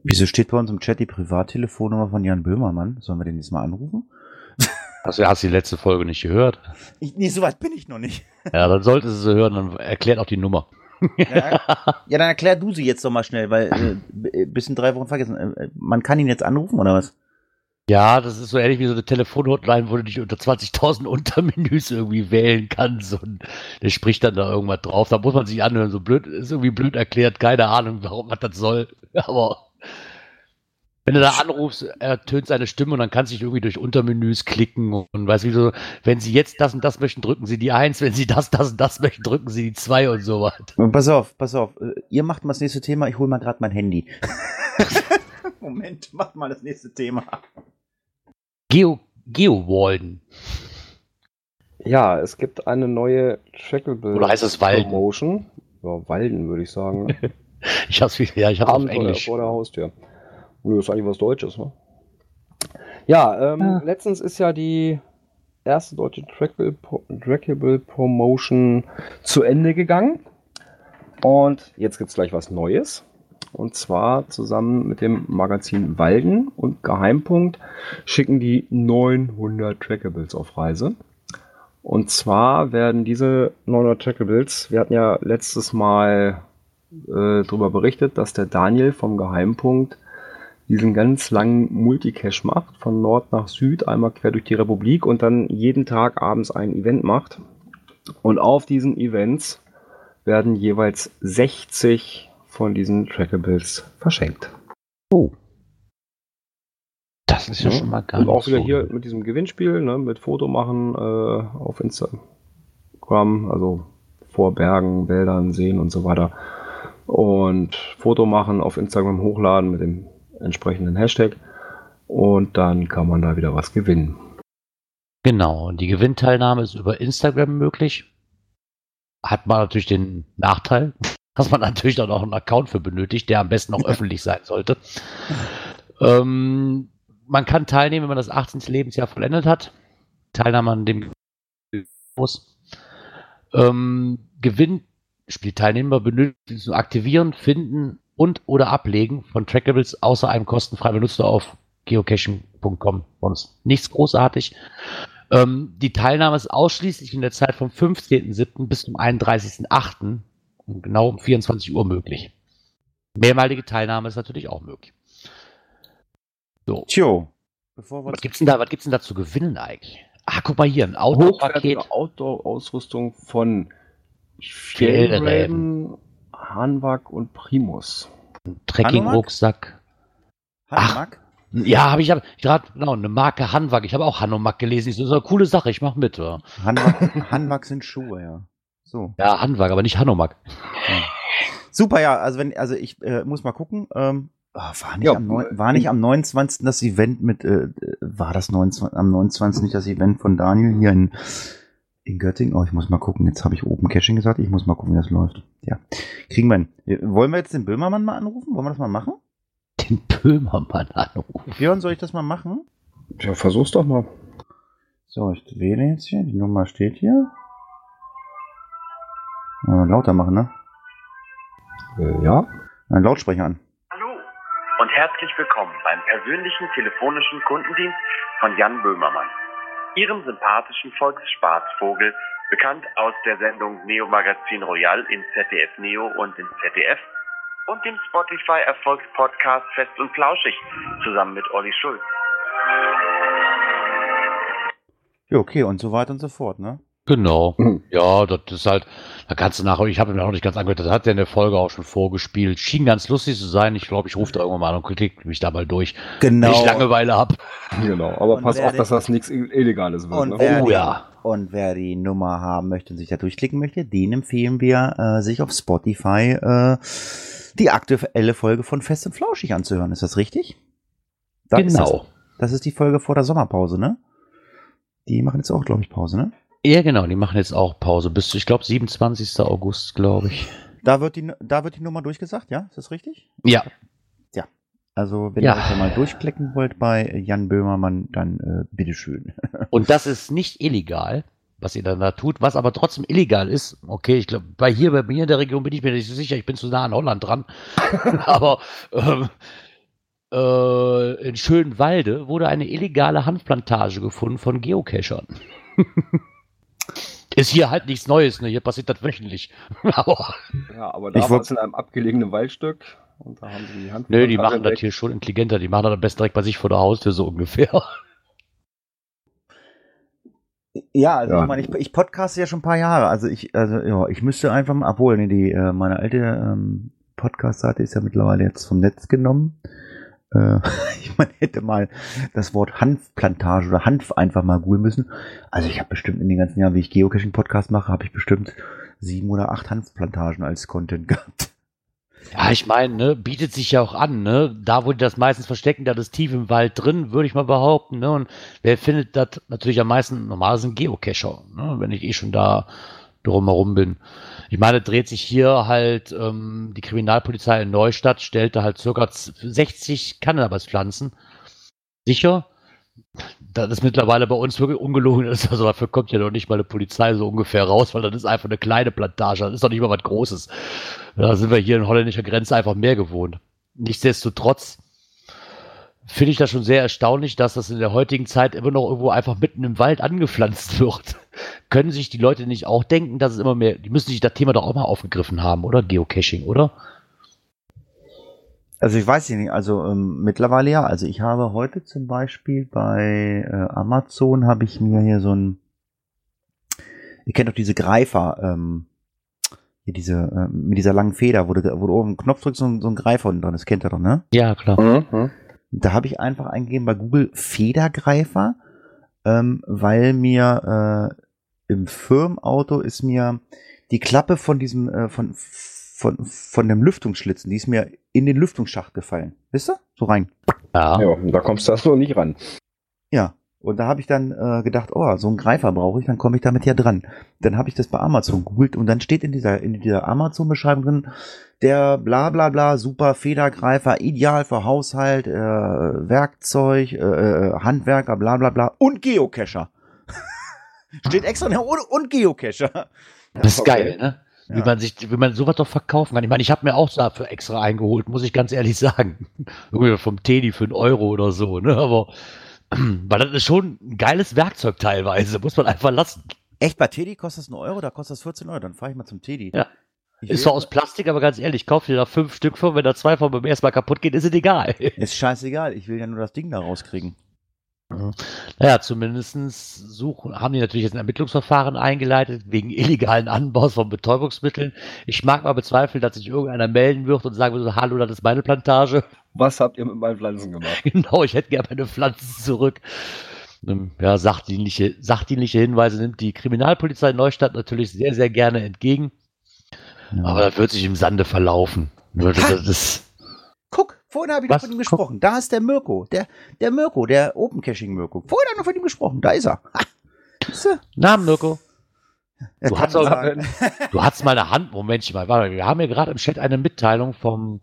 Wieso steht bei uns im Chat die Privattelefonnummer von Jan Böhmermann? Sollen wir den jetzt mal anrufen? Also, hast du die letzte Folge nicht gehört? Ich, nee, so weit bin ich noch nicht. Ja, dann solltest du sie hören, dann erklärt auch die Nummer. Ja, ja, dann erklär du sie jetzt doch mal schnell, weil äh, b- bis in drei Wochen vergessen. Äh, man kann ihn jetzt anrufen oder was? Ja, das ist so ähnlich wie so eine Telefonhotline, wo du dich unter 20.000 Untermenüs irgendwie wählen kannst und der spricht dann da irgendwas drauf. Da muss man sich anhören, so blöd, ist irgendwie blöd erklärt, keine Ahnung, warum was das soll. Aber wenn du da anrufst, ertönt seine Stimme und dann kannst du dich irgendwie durch Untermenüs klicken und, und weißt du, wie so, wenn Sie jetzt das und das möchten, drücken Sie die Eins, wenn Sie das, das und das möchten, drücken Sie die Zwei und so was. Pass auf, pass auf. Äh, Ihr macht mal das nächste Thema, ich hole mal gerade mein Handy. Moment, macht mal das nächste Thema. Geo, Geo-Walden. Ja, es gibt eine neue Trackable Oder heißt es Walden? Promotion. Ja, Walden würde ich sagen. Ich hab's wieder, ja, ich hab's auf Abenteuer Englisch. vor der Haustür. Nö, ist eigentlich was Deutsches, ne? Ja, ähm, Ah. letztens ist ja die erste deutsche Trackable, Trackable Promotion zu Ende gegangen. Und jetzt gibt es gleich was Neues. Und zwar zusammen mit dem Magazin Walden und Geheimpunkt schicken die 900 Trackables auf Reise. Und zwar werden diese 900 Trackables, wir hatten ja letztes Mal äh, darüber berichtet, dass der Daniel vom Geheimpunkt diesen ganz langen Multicache macht, von Nord nach Süd, einmal quer durch die Republik und dann jeden Tag abends ein Event macht. Und auf diesen Events werden jeweils 60 von diesen Trackables verschenkt. Oh. Das ist ja, Ja. schon mal gar Und auch wieder so hier mit diesem Gewinnspiel, ne, mit Foto machen äh, auf Instagram, also vor Bergen, Wäldern, Seen und so weiter. Und Foto machen auf Instagram hochladen mit dem entsprechenden Hashtag. Und dann kann man da wieder was gewinnen. Genau, und die Gewinnteilnahme ist über Instagram möglich. Hat man natürlich den Nachteil, dass man natürlich dann auch einen Account für benötigt, der am besten auch öffentlich sein sollte. Ähm, man kann teilnehmen, wenn man das 18. Lebensjahr vollendet hat. Teilnahme an dem muss. Ähm, Gewinnspielteilnehmer benötigen zum Aktivieren, Finden und oder Ablegen von Trackables außer einem kostenfrei benutzt auf geocaching.com. Sonst nichts großartig. Ähm, die Teilnahme ist ausschließlich in der Zeit vom 15.07. bis zum 31.08. und genau um 24 Uhr möglich. Mehrmalige Teilnahme ist natürlich auch möglich. So. Tjo. Bevor wir Was gibt's denn da, was gibt's denn da zu gewinnen eigentlich? Ah, guck mal hier, ein Outdoor-Paket. Outdoor-Ausrüstung von. Fjellräven, Hanwag und Primus. Ein Trekking-Rucksack. Hanomag? Ja, habe ich hab, gerade genau eine Marke Hanwag. Ich habe auch Hanomag gelesen. Das ist eine coole Sache. Ich mache mit. Ja, Hanwag, Hanwag sind Schuhe, ja. So. ja Hanwag, aber nicht Hanomag. Super, ja, also wenn, also ich äh, muss mal gucken. Ähm, ah, war, nicht Ja, am neun- war nicht am 29. das Event mit, äh, war das 29, am 29. nicht das Event von Daniel hier in, in Göttingen? Oh, ich muss mal gucken. Jetzt habe ich Open Caching gesagt. Ich muss mal gucken, wie das läuft. Ja. Kriegen wir hin. Äh, Wollen wir jetzt den Böhmermann mal anrufen? Wollen wir das mal machen? Den Böhmermann anrufen. Björn, soll ich das mal machen? Ja, versuch's doch mal. So, ich wähle jetzt hier. Die Nummer steht hier. Äh, lauter machen, ne? Äh, ja. Ein Lautsprecher an. Hallo und herzlich willkommen beim persönlichen telefonischen Kundendienst von Jan Böhmermann, Ihrem sympathischen Volksspaßvogel, bekannt aus der Sendung Neo Magazin Royal in ZDF Neo und in ZDF und dem Spotify Erfolgspodcast Fest und Flauschig zusammen mit Olli Schulz. Ja, okay, und so weiter und so fort, ne? Genau. Mhm. Ja, das ist halt, da kannst du nachher, ich habe mir noch nicht ganz angehört, das hat er in der Folge auch schon vorgespielt. Schien ganz lustig zu sein. Ich glaube, ich rufe da irgendwann mal an und klicke mich da mal durch, Genau. wenn ich Langeweile habe. Genau. Aber Und pass wer auf, dass das nichts Illegales wird. Und ne? wer, Oh die, ja. und wer die Nummer haben möchte und sich da durchklicken möchte, den empfehlen wir, äh, sich auf Spotify äh, die aktuelle Folge von Fest und Flauschig anzuhören. Ist das richtig? Da ist genau. Das, das ist die Folge vor der Sommerpause, ne? Die machen jetzt auch, glaube ich, Pause, ne? Ja, genau, die machen jetzt auch Pause bis, ich glaube, 27. August, glaube ich. Da wird, die, da wird die Nummer durchgesagt, ja? Ist das richtig? Ja, Also, wenn Ja. ihr euch mal durchklicken wollt bei Jan Böhmermann, dann äh, bitteschön. und das ist nicht illegal, was ihr dann da tut, was aber trotzdem illegal ist. Okay, ich glaube, bei hier, bei mir in der Region bin ich mir nicht so sicher, ich bin zu nah an Holland dran. aber ähm, äh, in Schönwalde wurde eine illegale Hanfplantage gefunden von Geocachern. ist hier halt nichts Neues, ne? Hier passiert das wöchentlich. aber Ja, aber Ich da war es in einem abgelegenen Waldstück. Und da haben sie die Hand. nö, die machen das hier schon intelligenter. Die machen das am besten direkt bei sich vor der Haustür so ungefähr. Ja, also Ja. ich meine, ich, ich podcaste ja schon ein paar Jahre. Also ich, also ja, ich müsste einfach mal, obwohl, nee, die, äh, meine alte ähm, Podcast-Seite ist ja mittlerweile jetzt vom Netz genommen. Äh, ich meine, hätte mal das Wort Hanfplantage oder Hanf einfach mal googeln müssen. Also ich habe bestimmt in den ganzen Jahren, wie ich Geocaching-Podcast mache, habe ich bestimmt sieben oder acht Hanfplantagen als Content gehabt. Ja, ich meine, ne, bietet sich ja auch an, ne? Da, wo die das meistens verstecken, da ist tief im Wald drin, würde ich mal behaupten, ne? Und wer findet das natürlich am meisten? Normal sind Geocacher, ne? Wenn ich eh schon da drumherum bin. Ich meine, dreht sich hier halt, ähm, die Kriminalpolizei in Neustadt stellte halt z- 60 Cannabispflanzen sicher das ist mittlerweile bei uns wirklich ungelogen. Also dafür kommt ja noch nicht mal eine Polizei so ungefähr raus, weil das ist einfach eine kleine Plantage. Das ist doch nicht mal was Großes. Da sind wir hier in holländischer Grenze einfach mehr gewohnt. Nichtsdestotrotz finde ich das schon sehr erstaunlich, dass das in der heutigen Zeit immer noch irgendwo einfach mitten im Wald angepflanzt wird. Können sich die Leute nicht auch denken, dass es immer mehr, die müssen sich das Thema doch auch mal aufgegriffen haben, oder? Geocaching, oder? Also ich weiß nicht, also ähm, mittlerweile ja. Also ich habe heute zum Beispiel bei äh, Amazon habe ich mir hier so ein, ihr kennt doch diese Greifer, ähm, hier diese, äh, mit dieser langen Feder, wo du, wo du oben einen Knopf drückst und so ein Greifer unten dran, das kennt ihr doch, ne? Ja, klar. Mhm. Da habe ich einfach eingegeben bei Google Federgreifer, ähm, weil mir äh, im Firmenauto ist mir die Klappe von diesem, äh, von, von, von dem Lüftungsschlitzen, die ist mir in den Lüftungsschacht gefallen. Wisst ihr? So rein. Ja. Ja, da kommst du erst noch nicht ran. Ja. Und da habe ich dann äh, gedacht, oh, so einen Greifer brauche ich, dann komme ich damit ja dran. Dann habe ich das bei Amazon googelt und dann steht in dieser, in dieser Amazon-Beschreibung drin, der bla bla bla super Federgreifer, ideal für Haushalt, äh, Werkzeug, äh, äh, Handwerker, bla bla bla und Geocacher. Steht extra und, und Geocacher. Das ist Okay. geil, ne? Wie Ja. man sich, wie man sowas doch verkaufen kann. Ich meine, ich habe mir auch dafür extra eingeholt, muss ich ganz ehrlich sagen. Irgendwie vom Teddy für einen Euro oder so, ne? Aber weil das ist schon ein geiles Werkzeug teilweise, muss man einfach lassen. Echt, bei Teddy kostet das einen Euro, da kostet das 14 Euro, dann fahre ich mal zum Teddy. Ja. Ich Ist zwar aus Plastik, aber ganz ehrlich, kauf dir da fünf Stück von, wenn da zwei von beim ersten Mal kaputt geht, ist es egal. Ist scheißegal, ich will ja nur das Ding da rauskriegen. Naja, zumindestens suchen, haben die natürlich jetzt ein Ermittlungsverfahren eingeleitet wegen illegalen Anbaus von Betäubungsmitteln. Ich mag mal bezweifeln, dass sich irgendeiner melden wird und sagen würde, hallo, das ist meine Plantage. Was habt ihr mit meinen Pflanzen gemacht? Genau, ich hätte gerne meine Pflanzen zurück. Ähm, Ja, sachdienliche, sachdienliche Hinweise nimmt die Kriminalpolizei Neustadt natürlich sehr, sehr gerne entgegen. Aber das wird sich im Sande verlaufen. Nur Das, ist, vorhin habe ich Was? noch von ihm gesprochen. Da ist der Mirko, der, der Mirko, der Open Caching Mirko. Vorhin habe ich noch von ihm gesprochen. Da ist er. Ha. Siehst du? na, Mirko, Du hast auch- du hast mal eine Hand. Momentchen mal, warte, wir haben hier gerade im Chat eine Mitteilung von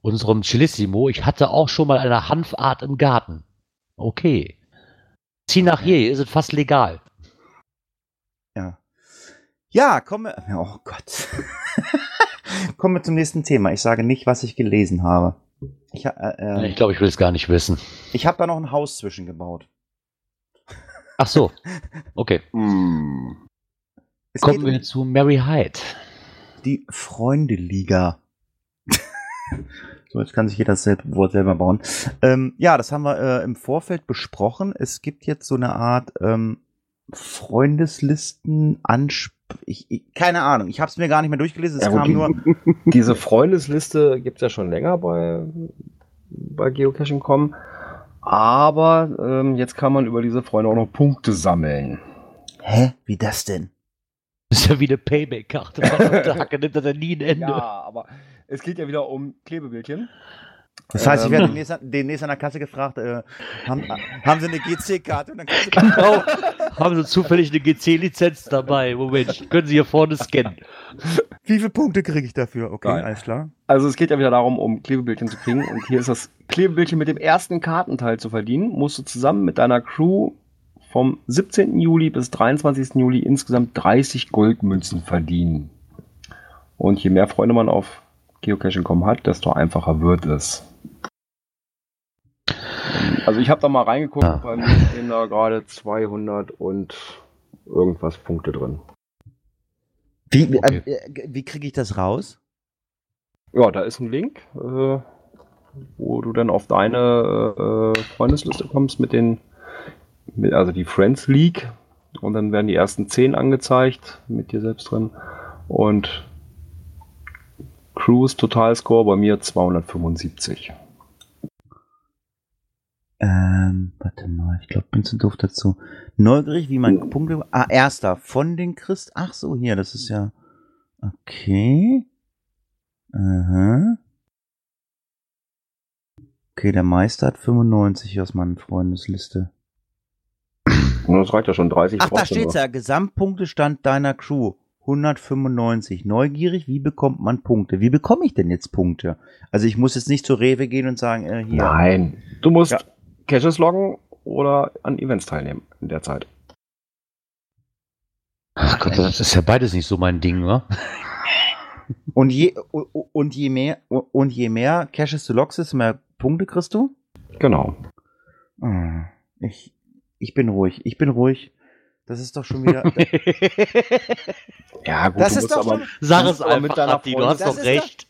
unserem Chilissimo. Ich hatte auch schon mal eine Hanfart im Garten. Okay. Zieh nach hier, ist es fast legal. Ja. Ja, kommen wir. Oh Gott. kommen wir zum nächsten Thema. Ich sage nicht, was ich gelesen habe. Ich, äh, Ich äh, glaube, ich will es gar nicht wissen. ich habe da noch ein Haus zwischengebaut. Ach so. Okay. Hm. Kommen wir um zu Mary Hyde. die Freunde-Liga. so, jetzt kann sich jeder das Wort selber bauen. Ähm, ja, das haben wir äh, im Vorfeld besprochen. Es gibt jetzt so eine Art ähm, Freundeslisten, Ansp ich, ich, keine Ahnung, ich habe es mir gar nicht mehr durchgelesen. Es Ja, kam die- nur, Diese Freundesliste gibt es ja schon länger bei, bei Geocaching.com. Aber ähm, jetzt kann man über diese Freunde auch noch Punkte sammeln. hä, wie das denn? Das ist ja wie eine Payback-Karte. Hacke nimmt das ja nie ein Ende. Ja, aber es geht ja wieder um Klebebildchen. Das heißt, ich Ähm. werde demnächst, demnächst an der Kasse gefragt, äh, haben, haben Sie eine GC-Karte? Genau. Haben Sie zufällig eine GC-Lizenz dabei? Moment, können Sie hier vorne scannen. Wie viele Punkte kriege ich dafür? Okay, Geil. alles klar. Also es geht ja wieder darum, um Klebebildchen zu kriegen. Und hier ist das Klebebildchen mit dem ersten Kartenteil zu verdienen. Musst du zusammen mit deiner Crew vom 17. Juli bis 23. Juli insgesamt 30 Goldmünzen verdienen. Und je mehr Freunde man auf Geocaching.com hat, desto einfacher wird es. Also ich habe da mal reingeguckt, Ja. bei mir stehen da gerade 200 und irgendwas Punkte drin. Wie, Okay. äh, äh, wie kriege ich das raus? Ja, da ist ein Link, äh, wo du dann auf deine äh, Freundesliste kommst mit den, mit, also die Friends League. Und dann werden die ersten 10 angezeigt mit dir selbst drin. Und Cruise Totalscore bei mir 275. Ähm, warte mal, ich glaube, bin zu doof dazu. Neugierig, wie man Punkte. Ah, erster von den Christ. Ach so, hier, das ist ja. Okay. Aha. Okay, der Meister hat 95 aus meiner Freundesliste. Und das reicht ja schon 30. Ach, da steht's ja. Gesamtpunktestand deiner Crew. 195. Neugierig, wie bekommt man Punkte? Wie bekomme ich denn jetzt Punkte? Also ich muss jetzt nicht zur Rewe gehen und sagen, äh, hier. Nein, du musst Ja. Caches loggen oder an Events teilnehmen in der Zeit. Ach Gott, das ist ja beides nicht so mein Ding, wa? Und je, und je mehr, und je mehr Caches du lockst, desto mehr Punkte kriegst du? Genau. Ah, Ich, ich bin ruhig, ich bin ruhig. Das ist doch schon wieder. Ja, gut, Das du ist musst doch aber, schon- Sag es einfach, Atti, du hast Das doch recht.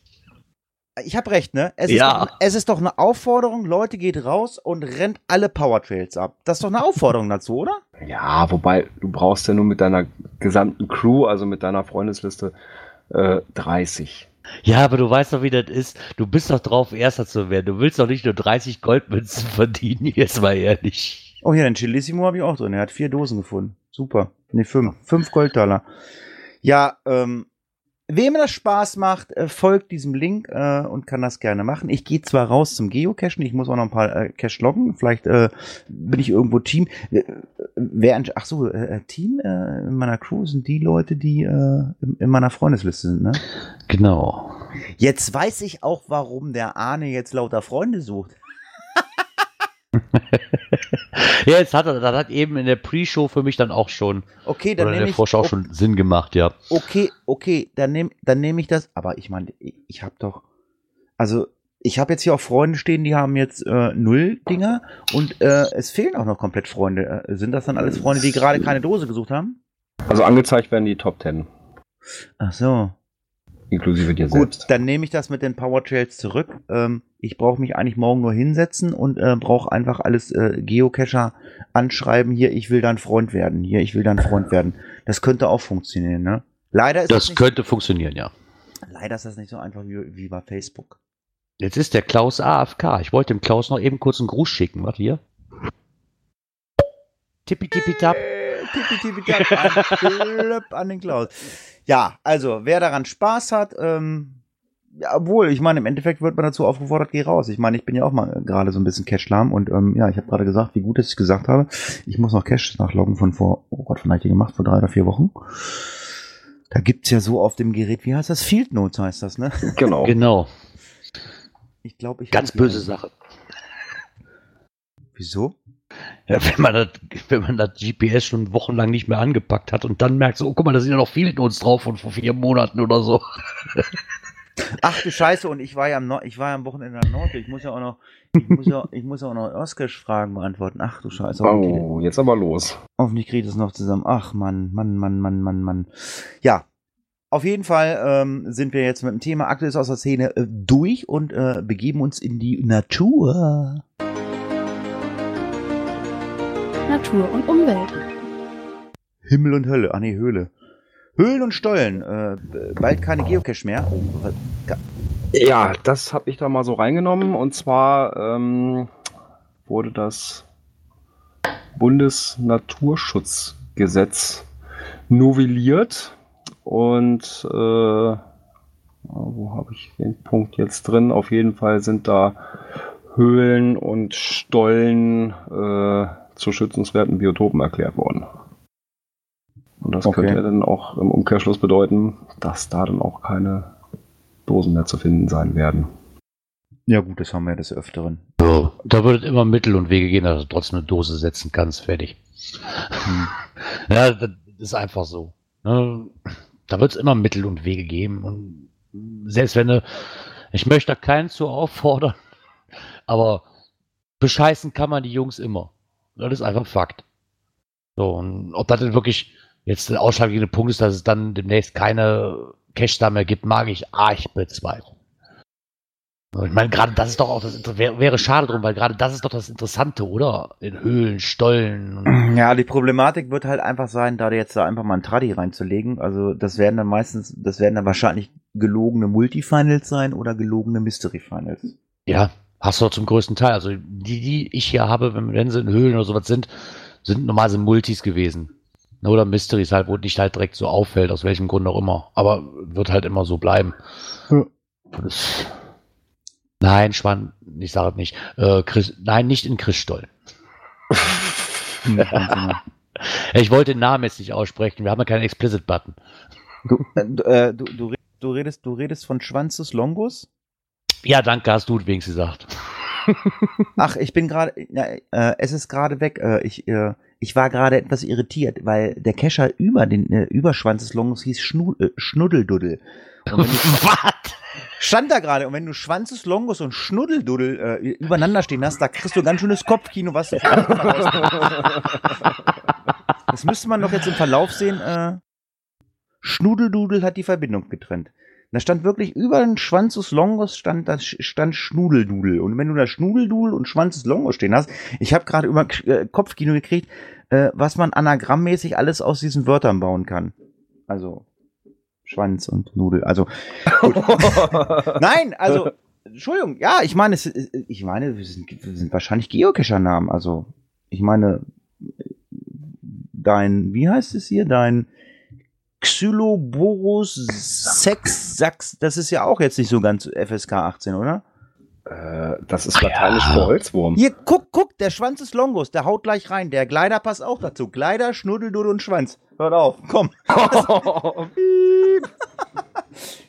ich habe recht, ne? Es, Ja. ist doch, es ist doch eine Aufforderung, Leute, geht raus und rennt alle Powertrails ab. Das ist doch eine Aufforderung dazu, oder? Ja, wobei du brauchst ja nur mit deiner gesamten Crew, also mit deiner Freundesliste, äh, 30. Ja, aber du weißt doch, wie das ist. Du bist doch drauf, Erster zu werden. Du willst doch nicht nur 30 Goldmünzen verdienen, jetzt mal ehrlich. Oh ja, den Chilissimo habe ich auch drin. Er hat vier Dosen gefunden. Super. Ne, fünf. Fünf Goldtaler. Ja, ähm, wem das Spaß macht, äh, folgt diesem Link äh, und kann das gerne machen. Ich gehe zwar raus zum Geocachen, ich muss auch noch ein paar äh, Cache loggen. Vielleicht äh, bin ich irgendwo Team. Äh, wer, ach so, äh, Team äh, in meiner Crew sind die Leute, die äh, in, in meiner Freundesliste sind, ne? Genau. Jetzt weiß ich auch, warum der Arne jetzt lauter Freunde sucht. Ja, jetzt hat er, das hat eben in der Pre-Show für mich dann auch schon, Okay, dann oder in der ich. Vorschau okay. schon Sinn gemacht, ja. Okay, okay, dann nehme dann nehm ich das. Aber ich meine, ich, habe doch. Also, ich habe jetzt hier auch Freunde stehen, die haben jetzt äh, null Dinger und äh, es fehlen auch noch komplett Freunde. Äh, sind das dann alles Freunde, die gerade keine Dose gesucht haben? Also angezeigt werden die Top 10, Ach so. Inklusive dir Gut, selbst. dann nehme ich das mit den Power Trails zurück. Ähm, ich brauche mich eigentlich morgen nur hinsetzen und äh, brauche einfach alles äh, Geocacher anschreiben. Hier, ich will dein Freund werden. Hier, ich will dein Freund werden. Das könnte auch funktionieren, ne? Leider ist Das nicht, könnte funktionieren, ja. leider ist das nicht so einfach wie, wie bei Facebook. Jetzt ist der Klaus AFK. Ich wollte dem Klaus noch eben kurz einen Gruß schicken. Warte hier. Tippi tippi tap. An den Klaus. Ja, also, wer daran Spaß hat, ähm, ja, obwohl, ich meine, im Endeffekt wird man dazu aufgefordert, geh raus. Ich meine, ich bin ja auch mal gerade so ein bisschen Cash-lahm und ähm, ja, ich habe gerade gesagt, wie gut, dass ich gesagt habe. Ich muss noch Cash nachloggen von vor, oh Gott, von ich die gemacht? Vor drei oder vier Wochen. Da gibt's ja so auf dem Gerät, wie heißt das? Field Notes heißt das, ne? Genau. Genau. Ich glaube, ich. Ganz böse Sache. Wieso? Ja, wenn man das, wenn man das GPS schon wochenlang nicht mehr angepackt hat und dann merkt so, oh guck mal, da sind ja noch viele Notes drauf von vor vier Monaten oder so. Ach du Scheiße, und ich war ja am, Nord ich war ja am Wochenende am Nord. Ich muss ja auch noch, ich muss ja, ich muss ja auch noch Oskash-Fragen beantworten. Ach du Scheiße. Oh, jetzt aber los. Hoffentlich kriegt es noch zusammen. Ach Mann, Mann, Mann, Mann, Mann, Mann. Ja, auf jeden Fall ähm, sind wir jetzt mit dem Thema Aktuelles aus der Szene äh, durch und äh, begeben uns in die Natur. Natur und Umwelt. Himmel und Hölle. Ah nee, Höhle. Höhlen und Stollen. Äh, bald keine Geocache mehr. Oh, Ja, das habe ich da mal so reingenommen. Und zwar ähm, wurde das Bundesnaturschutzgesetz novelliert. Und äh, wo habe ich den Punkt jetzt drin? Auf jeden Fall sind da Höhlen und Stollen äh, zu schützenswerten Biotopen erklärt worden. Und das Okay. könnte ja dann auch im Umkehrschluss bedeuten, dass da dann auch keine Dosen mehr zu finden sein werden. Ja gut, das haben wir ja des Öfteren. So, da wird es immer Mittel und Wege gehen, dass du trotzdem eine Dose setzen kannst, fertig. Hm. Ja, das ist einfach so. Ne? Da wird es immer Mittel und Wege geben. Und selbst wenn du, ich möchte da keinen zu auffordern, aber bescheißen kann man die Jungs immer. Das ist einfach Fakt. So, und ob das denn wirklich jetzt der ausschlaggebende Punkt ist, dass es dann demnächst keine Cash da mehr gibt, mag ich arg bezweifeln. Ich meine, gerade das ist doch auch das wär, wäre schade drum, weil gerade das ist doch das Interessante, oder? In Höhlen, Stollen. Ja, die Problematik wird halt einfach sein, da jetzt da einfach mal ein Tradi reinzulegen. Also das werden dann meistens, das werden dann wahrscheinlich gelogene Multifinals sein oder gelogene Mystery Finals. Ja, hast du doch zum größten Teil. Also die, die ich hier habe, wenn, wenn sie in Höhlen oder sowas sind, sind normalerweise Multis gewesen. Oder Mysteries halt, wo nicht halt direkt so auffällt, aus welchem Grund auch immer. Aber wird halt immer so bleiben. Ja. Das, nein, Schwan, ich sage es nicht. Äh, Chris, nein, nicht in Christstollen. Ich wollte den Namen jetzt nicht aussprechen. Wir haben ja keinen Explicit-Button. Du, äh, du, du, du, re- du redest, du redest von Schwanzus Longus? Ja, danke, hast du wenigstens gesagt. Ach, ich bin gerade, äh, es ist gerade weg. Äh, ich, äh, ich war gerade etwas irritiert, weil der Kescher über den äh, Überschwanz des Longos hieß Schnu äh, du, Was? stand da gerade und wenn du Schwanz des Longos und Schnuddeldudel äh, übereinander stehen hast, da kriegst du ganz schönes Kopfkino, was du Das müsste man doch jetzt im Verlauf sehen. Äh, Schnudeldudel hat die Verbindung getrennt. Da stand wirklich über den Schwanz des Longos stand das stand Schnudeldudel. Und wenn du da Schnudeldudel und Schwanz des Longos stehen hast, ich habe gerade über äh, Kopfkino gekriegt, äh, was man anagrammmäßig alles aus diesen Wörtern bauen kann. Also Schwanz und Nudel. Also. Nein, also Entschuldigung, ja, ich meine, es, ich meine, wir sind, wir sind wahrscheinlich Geocacher-Namen. Also ich meine, dein, wie heißt es hier, dein Xyloborus Sex Sachs, das ist ja auch jetzt nicht so ganz FSK 18, oder? Äh, das ist lateinisch für Holzwurm. Hier, guck, guck, der Schwanz ist Longus, der haut gleich rein. Der Gleiter passt auch dazu. Gleiter, Schnuddeldudel und Schwanz. Hört auf, komm.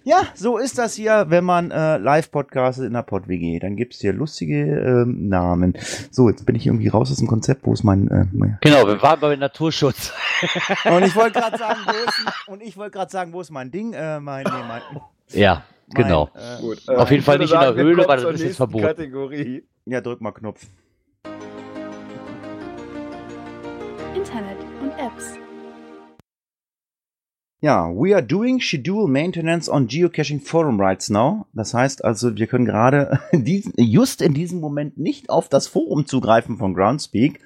Ja, so ist das hier, wenn man äh, live podcastet in der Pod-WG. Dann gibt's hier lustige ähm, Namen. So, jetzt bin ich irgendwie raus aus dem Konzept. Wo ist mein... Äh, mein Genau, wir waren beim Naturschutz. und ich wollte gerade sagen, wo ist, und ich wollte gerade sagen, wo ist mein Ding? Äh, mein, nee, mein, Ja, mein, genau. Äh, Gut, Auf jeden Fall ich nicht würde in der Höhle, weil das ist jetzt verboten. Kategorie. ja, drück mal Knopf. Internet und Apps. Ja, we are doing schedule maintenance on geocaching forum rights now. Das heißt also, wir können gerade diesen, just in diesem Moment nicht auf das Forum zugreifen von Groundspeak.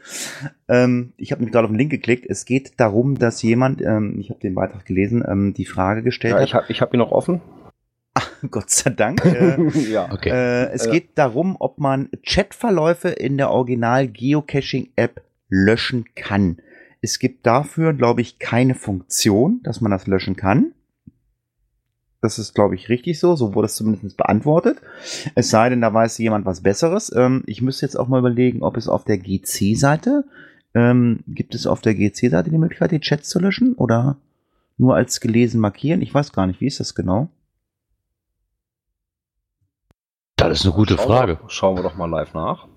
Ähm, ich habe mich gerade auf den Link geklickt. Es geht darum, dass jemand, ähm, ich habe den Beitrag gelesen, ähm, die Frage gestellt Ja, ich hat. habe ich hab ihn noch offen. Gott sei Dank. Äh, ja. Okay. äh, es geht darum, ob man Chatverläufe in der Original Geocaching App löschen kann. Es gibt dafür, glaube ich, keine Funktion, dass man das löschen kann. Das ist, glaube ich, richtig so. So wurde es zumindest beantwortet. Es sei denn, da weiß jemand was Besseres. Ähm, ich müsste jetzt auch mal überlegen, ob es auf der GC-Seite, ähm, gibt es auf der GC-Seite die Möglichkeit, die Chats zu löschen oder nur als gelesen markieren? Ich weiß gar nicht, wie ist das genau? Das ist eine gute Schauen Frage. Wir, schauen wir doch mal live nach.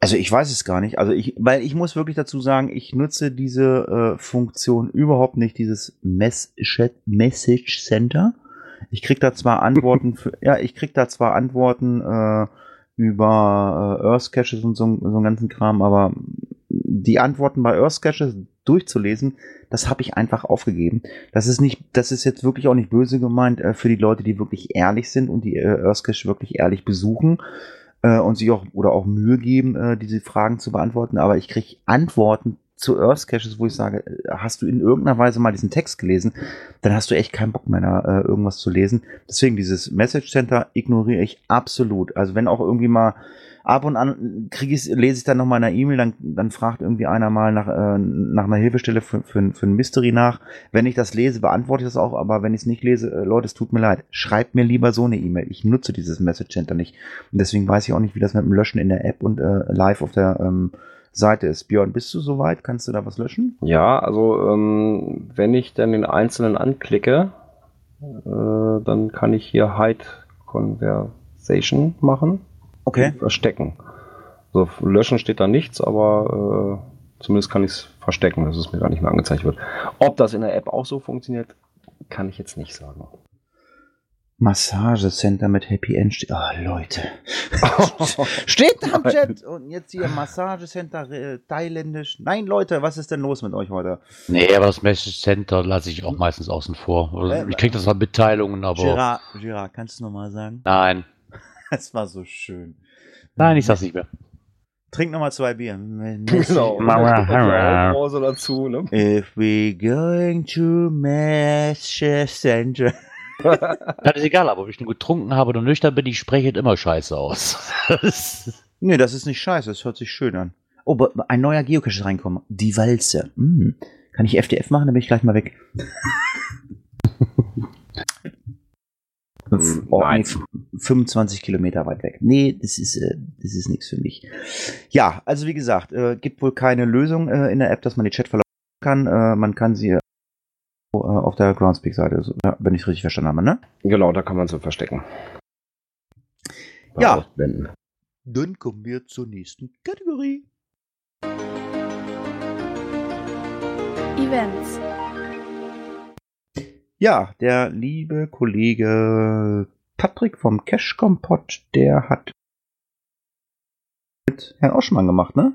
Also ich weiß es gar nicht. Also ich, weil ich muss wirklich dazu sagen, ich nutze diese äh, Funktion überhaupt nicht, dieses Mess Chat Message Center. Ich krieg da zwar Antworten für, ja, ich krieg da zwar Antworten äh, über äh, Earth Caches und so, so einen ganzen Kram, aber die Antworten bei Earth Caches durchzulesen, das habe ich einfach aufgegeben. Das ist nicht, das ist jetzt wirklich auch nicht böse gemeint äh, für die Leute, die wirklich ehrlich sind und die äh, Earth Cache wirklich ehrlich besuchen äh, und sich auch oder auch Mühe geben, äh, diese Fragen zu beantworten. Aber ich kriege Antworten zu Earth Caches, wo ich sage, äh, hast du in irgendeiner Weise mal diesen Text gelesen, dann hast du echt keinen Bock mehr, da, äh, irgendwas zu lesen. Deswegen dieses Message Center ignoriere ich absolut. Also wenn auch irgendwie mal ab und an kriege ich, lese ich dann noch mal eine E-Mail, dann, dann fragt irgendwie einer mal nach, äh, nach einer Hilfestelle für, für, für ein Mystery nach. Wenn ich das lese, beantworte ich das auch, aber wenn ich es nicht lese, äh, Leute, es tut mir leid. Schreibt mir lieber so eine E-Mail. Ich nutze dieses Message Center nicht. Und deswegen weiß ich auch nicht, wie das mit dem Löschen in der App und äh, live auf der ähm, Seite ist. Björn, bist du soweit? Kannst du da was löschen? Ja, also ähm, wenn ich dann den einzelnen anklicke, äh, dann kann ich hier Hide Conversation machen. Okay. Verstecken. So, löschen steht da nichts, aber äh, zumindest kann ich es verstecken, dass es mir gar nicht mehr angezeigt wird. Ob das in der App auch so funktioniert, kann ich jetzt nicht sagen. Massagecenter mit Happy End. ste- Ah, Leute. Steht da im Chat. Und jetzt hier Massagecenter äh, thailändisch. Nein, Leute, was ist denn los mit euch heute? Nee, aber das Message Center lasse ich auch meistens außen vor. Also Äh, ich kriege das zwar Mitteilungen, aber Gerard, Gerard, kannst du nochmal sagen? nein. Das war so schön. Nein, ich sag's nicht mehr. Trink nochmal zwei Bier. Genau. Pause dazu, ne? If we going to Massagecenter. Das ist egal, aber ob ich nur getrunken habe oder nüchtern bin, ich spreche es immer scheiße aus. Nee, das ist nicht scheiße, das hört sich schön an. Oh, ein neuer Geocache ist reinkommen. Die Walze. Hm. Kann ich FDF machen? Dann bin ich gleich mal weg. Oh, nein. nee, f- 25 Kilometer weit weg. Nee, das ist, äh, das ist nichts für mich. Ja, also wie gesagt, äh, gibt wohl keine Lösung äh, in der App, dass man die Chatverläufe kann. Äh, man kann sie äh, auf der Groundspeak-Seite, so, ja, wenn ich richtig verstanden habe, ne? Genau, da kann man so verstecken. Ja. ausblenden. Dann kommen wir zur nächsten Kategorie. Events. Ja, der liebe Kollege Patrick vom Cash Kompott, der hat mit Herrn Oschmann gemacht, ne?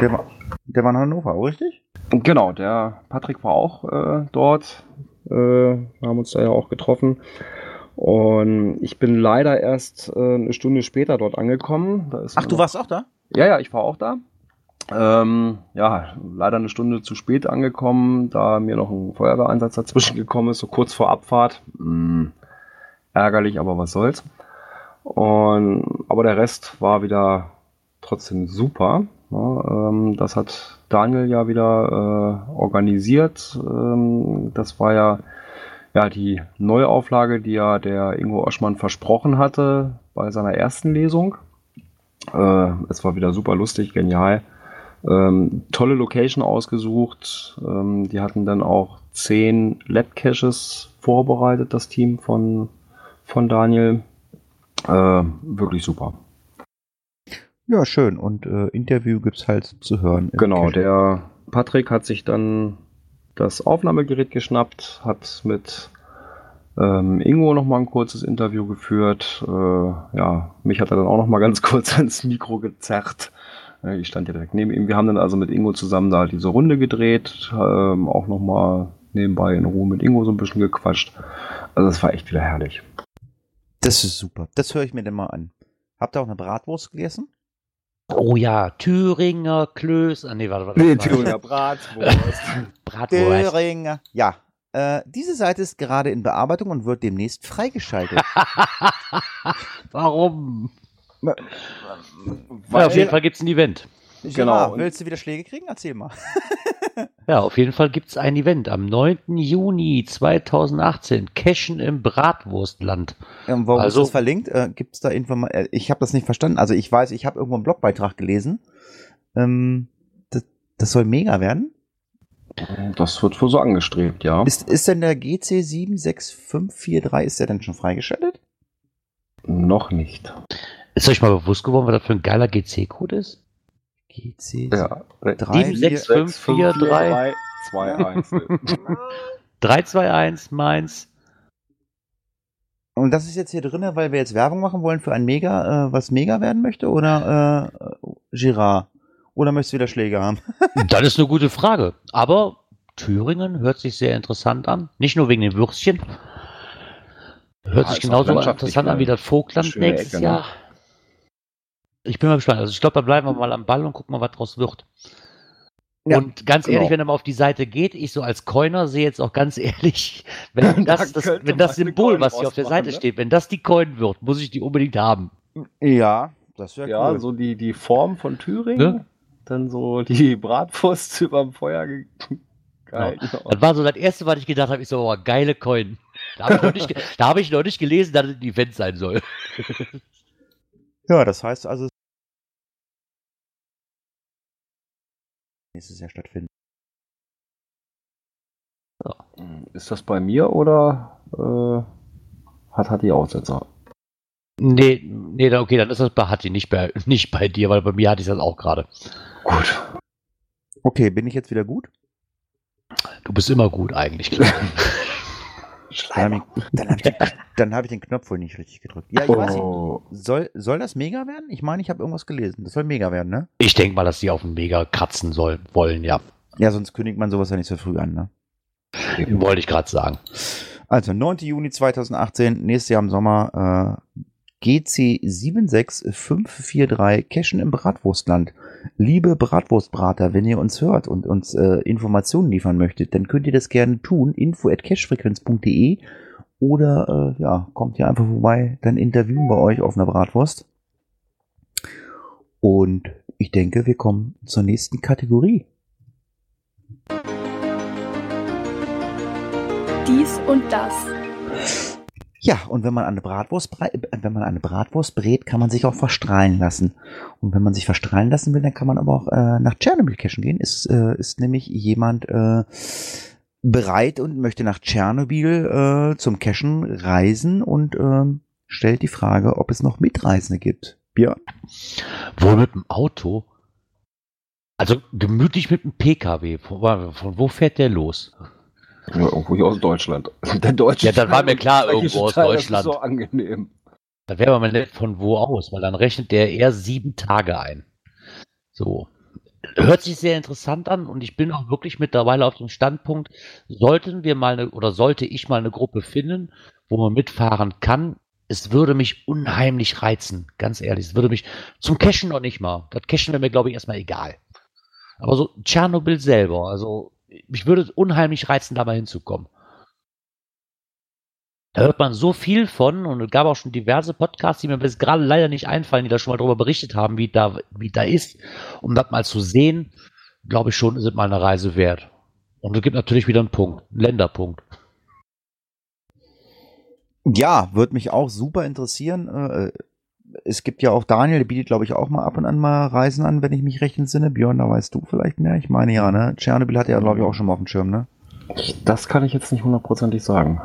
Der war, der war in Hannover, richtig? Genau, der Patrick war auch äh, dort. Äh, wir haben uns da ja auch getroffen. Und ich bin leider erst äh, eine Stunde später dort angekommen. Ach, du warst auch da? Ja, ja, ich war auch da. Ähm, ja, leider eine Stunde zu spät angekommen, da mir noch ein Feuerwehreinsatz dazwischen gekommen ist, so kurz vor Abfahrt. Hm, ärgerlich, aber was soll's. Und, aber der Rest war wieder trotzdem super. Ja, ähm, das hat Daniel ja wieder äh, organisiert. Ähm, das war ja, ja die Neuauflage, die ja der Ingo Oschmann versprochen hatte bei seiner ersten Lesung. Äh, es war wieder super lustig, genial. Ähm, tolle Location ausgesucht. Ähm, die hatten dann auch zehn Lab-Caches vorbereitet, das Team von, von Daniel. Äh, wirklich super. Ja, schön. Und äh, Interview gibt's halt zu hören. Genau, Cash. der Patrick hat sich dann das Aufnahmegerät geschnappt, hat mit ähm, Ingo noch mal ein kurzes Interview geführt. Äh, ja, mich hat er dann auch noch mal ganz kurz ans Mikro gezerrt. Ich stand ja direkt neben ihm. Wir haben dann also mit Ingo zusammen da diese Runde gedreht, ähm, auch noch mal nebenbei in Ruhe mit Ingo so ein bisschen gequatscht. Also es war echt wieder herrlich. Das ist super. Das höre ich mir denn mal an. Habt ihr auch eine Bratwurst gegessen? Oh ja, Thüringer Klöß. Ah, nee, warte, warte. warte. Bratwurst. Bratwurst. Thüringer. Ja. Äh, diese Seite ist gerade in Bearbeitung und wird demnächst freigeschaltet. Warum? Ja, auf jeden Fall gibt es ein Event. genau. und- Willst du wieder Schläge kriegen? Erzähl mal. Ja, auf jeden Fall gibt es ein Event am 9. Juni 2018. Cashen im Bratwurstland. Ähm, warum Also- ist das verlinkt? Äh, Gibt es da Informationen? Ich habe das nicht verstanden. Also ich weiß, ich habe irgendwo einen Blogbeitrag gelesen. Ähm, das, das soll mega werden. Das wird wohl so angestrebt, ja. Ist, ist denn der GC 76543, ist der denn schon freigeschaltet? Noch nicht. Ist euch mal bewusst geworden, was das für ein geiler GC-Code ist? GC Ja. 3, 7, 6, 5, 4, 3, 2, 1. 321 Mainz. Und das ist jetzt hier drinne, weil wir jetzt Werbung machen wollen für ein Mega, äh, was Mega werden möchte? Oder äh, Girard? Oder möchtest du wieder Schläge haben? Das ist eine gute Frage. Aber Thüringen hört sich sehr interessant an. Nicht nur wegen den Würstchen. Hört Ja, sich genauso interessant an wie das Vogtland nächstes Ecke, ne? Ich bin mal gespannt. Also ich glaube, da bleiben wir mal am Ball und gucken mal, was draus wird. Ja, und ganz genau. ehrlich, wenn er mal auf die Seite geht, ich so als Coiner sehe jetzt auch ganz ehrlich, wenn Da das, das, wenn das Symbol, Coin was hier auf der Seite ne? steht, wenn das die Coin wird, muss ich die unbedingt haben. Ja, das wäre Ja, cool. so die, die Form von Thüringen. Ne? Dann so die Bratwurst überm Feuer ge gehalten. Das war so das erste, was ich gedacht habe, ich so, oh, geile Coin. Da habe ich, hab ich noch nicht gelesen, dass es ein Event sein soll. Ja, das heißt also, nächstes Jahr stattfinden. Ist das bei mir oder äh, hat, hat die Aussetzer? Nee, nee, dann- okay, dann ist das bei Hatti, nicht bei, nicht bei dir, weil bei mir hatte ich das auch gerade. Gut. Okay, bin ich jetzt wieder gut? Du bist immer gut eigentlich. Klaus. Dann habe ich, den- dann hab ich den Knopf wohl nicht richtig gedrückt. Ja, ich weiß nicht. Oh, Soll, soll das mega werden? Ich meine, ich habe irgendwas gelesen. Das soll mega werden, ne? Ich denke mal, dass die auf den Mega kratzen soll, wollen, ja. Ja, sonst kündigt man sowas ja nicht so früh an, ne? Wollte ich gerade sagen. Also 9. Juni 2018, nächstes Jahr im Sommer, äh, GC 76543 Cashen im Bratwurstland. Liebe Bratwurstbrater, wenn ihr uns hört und uns äh, Informationen liefern möchtet, dann könnt ihr das gerne tun. info at cashfrequenz.de oder äh, ja, kommt hier einfach vorbei, dann interviewen wir euch auf einer Bratwurst. Und ich denke, wir kommen zur nächsten Kategorie. Dies und das. Ja, und wenn man eine Bratwurst, äh, wenn man eine Bratwurst brät, kann man sich auch verstrahlen lassen. Und wenn man sich verstrahlen lassen will, dann kann man aber auch äh, nach Tschernobyl cashen gehen. Ist, äh, ist nämlich jemand äh, bereit und möchte nach Tschernobyl äh, zum Cashen reisen und ähm, stellt die Frage, ob es noch Mitreisende gibt. Björn? Wohl mit dem Auto? Also gemütlich mit dem PKW. Von, von wo fährt der los? Ja, irgendwo hier aus Deutschland. Der deutsche Ja, dann war mir klar, irgendwo aus Teil, Deutschland. Das ist so angenehm. Da wäre man nicht von wo aus, weil dann rechnet der eher sieben Tage ein. So. Hört sich sehr interessant an und ich bin auch wirklich mittlerweile auf dem Standpunkt, sollten wir mal eine, oder sollte ich mal eine Gruppe finden, wo man mitfahren kann, es würde mich unheimlich reizen, ganz ehrlich. Es würde mich zum Cashen noch nicht mal. Das Cashen wäre mir, glaube ich, erstmal egal. Aber so Tschernobyl selber, also mich würde es unheimlich reizen, da mal hinzukommen. Da hört man so viel von und es gab auch schon diverse Podcasts, die mir bis gerade leider nicht einfallen, die da schon mal darüber berichtet haben, wie da, wie da ist. Um das mal zu sehen, glaube ich schon, ist es mal eine Reise wert. Und es gibt natürlich wieder einen Punkt, einen Länderpunkt. Ja, würde mich auch super interessieren. Es gibt ja auch Daniel, der bietet, glaube ich, auch mal ab und an mal Reisen an, wenn ich mich recht entsinne. Björn, da weißt du vielleicht mehr. Ich meine ja, ne? Tschernobyl hat ja, glaube ich, auch schon mal auf dem Schirm, ne? Das kann ich jetzt nicht hundertprozentig sagen.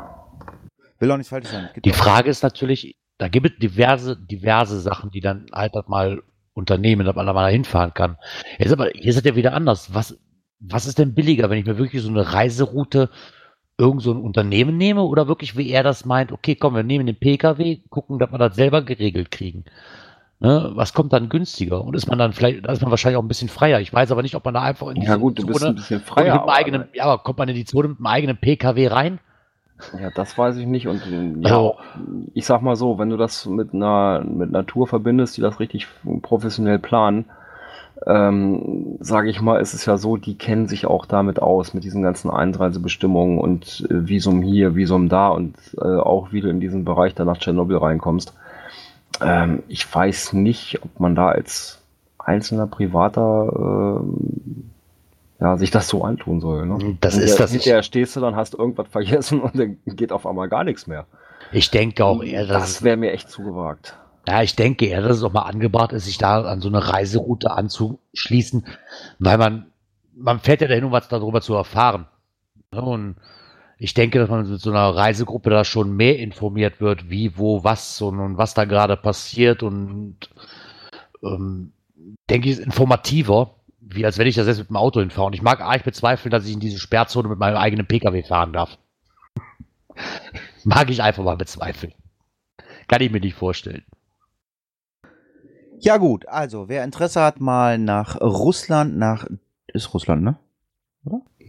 Will auch nicht falsch sein. Die Frage ist natürlich, da gibt es diverse, diverse Sachen, die dann halt das mal unternehmen, dass man da mal hinfahren kann. Jetzt aber, hier ist es ja wieder anders. Was, was ist denn billiger, wenn ich mir wirklich so eine Reiseroute irgend so ein Unternehmen nehme oder wirklich, wie er das meint, okay, komm, wir nehmen den PKW, gucken, dass wir das selber geregelt kriegen. Ne, was kommt dann günstiger? Und ist man dann vielleicht, da ist man wahrscheinlich auch ein bisschen freier. Ich weiß aber nicht, ob man da einfach in Ja diese gut, du bist Zone- ein bisschen freier. mit aber- eigenen, ja, aber kommt man in die Zone mit einem eigenen PKW rein? Ja, das weiß ich nicht. Und äh, ja, Also- ich sag mal so, wenn du das mit einer mit Natur verbindest, die das richtig professionell planen, ähm, sage ich mal, ist es ja so, die kennen sich auch damit aus, mit diesen ganzen Einreisebestimmungen und äh, Visum hier, Visum da und äh, auch wie du in diesen Bereich dann nach Tschernobyl reinkommst. Ähm, ich weiß nicht, ob man da als einzelner Privater ähm, ja, sich das so antun soll. Ne? Das Und ist das. Hinterher stehst du dann, hast irgendwas vergessen und dann geht auf einmal gar nichts mehr. Ich denke auch eher, dass das wäre mir echt zu gewagt. Ja, ich denke eher, dass es auch mal angebracht ist, sich da an so eine Reiseroute anzuschließen, weil man, man fährt ja dahin, um was darüber zu erfahren. Ne, Und ich denke, dass man mit so einer Reisegruppe da schon mehr informiert wird, wie, wo, was und, und was da gerade passiert und ähm, denke ich, ist informativer, wie als wenn ich das jetzt mit dem Auto hinfahre. Und ich mag arg bezweifeln, dass ich in diese Sperrzone mit meinem eigenen Pkw fahren darf. mag ich einfach mal bezweifeln. Kann ich mir nicht vorstellen. Ja gut, also wer Interesse hat, mal nach Russland, nach ist Russland, ne?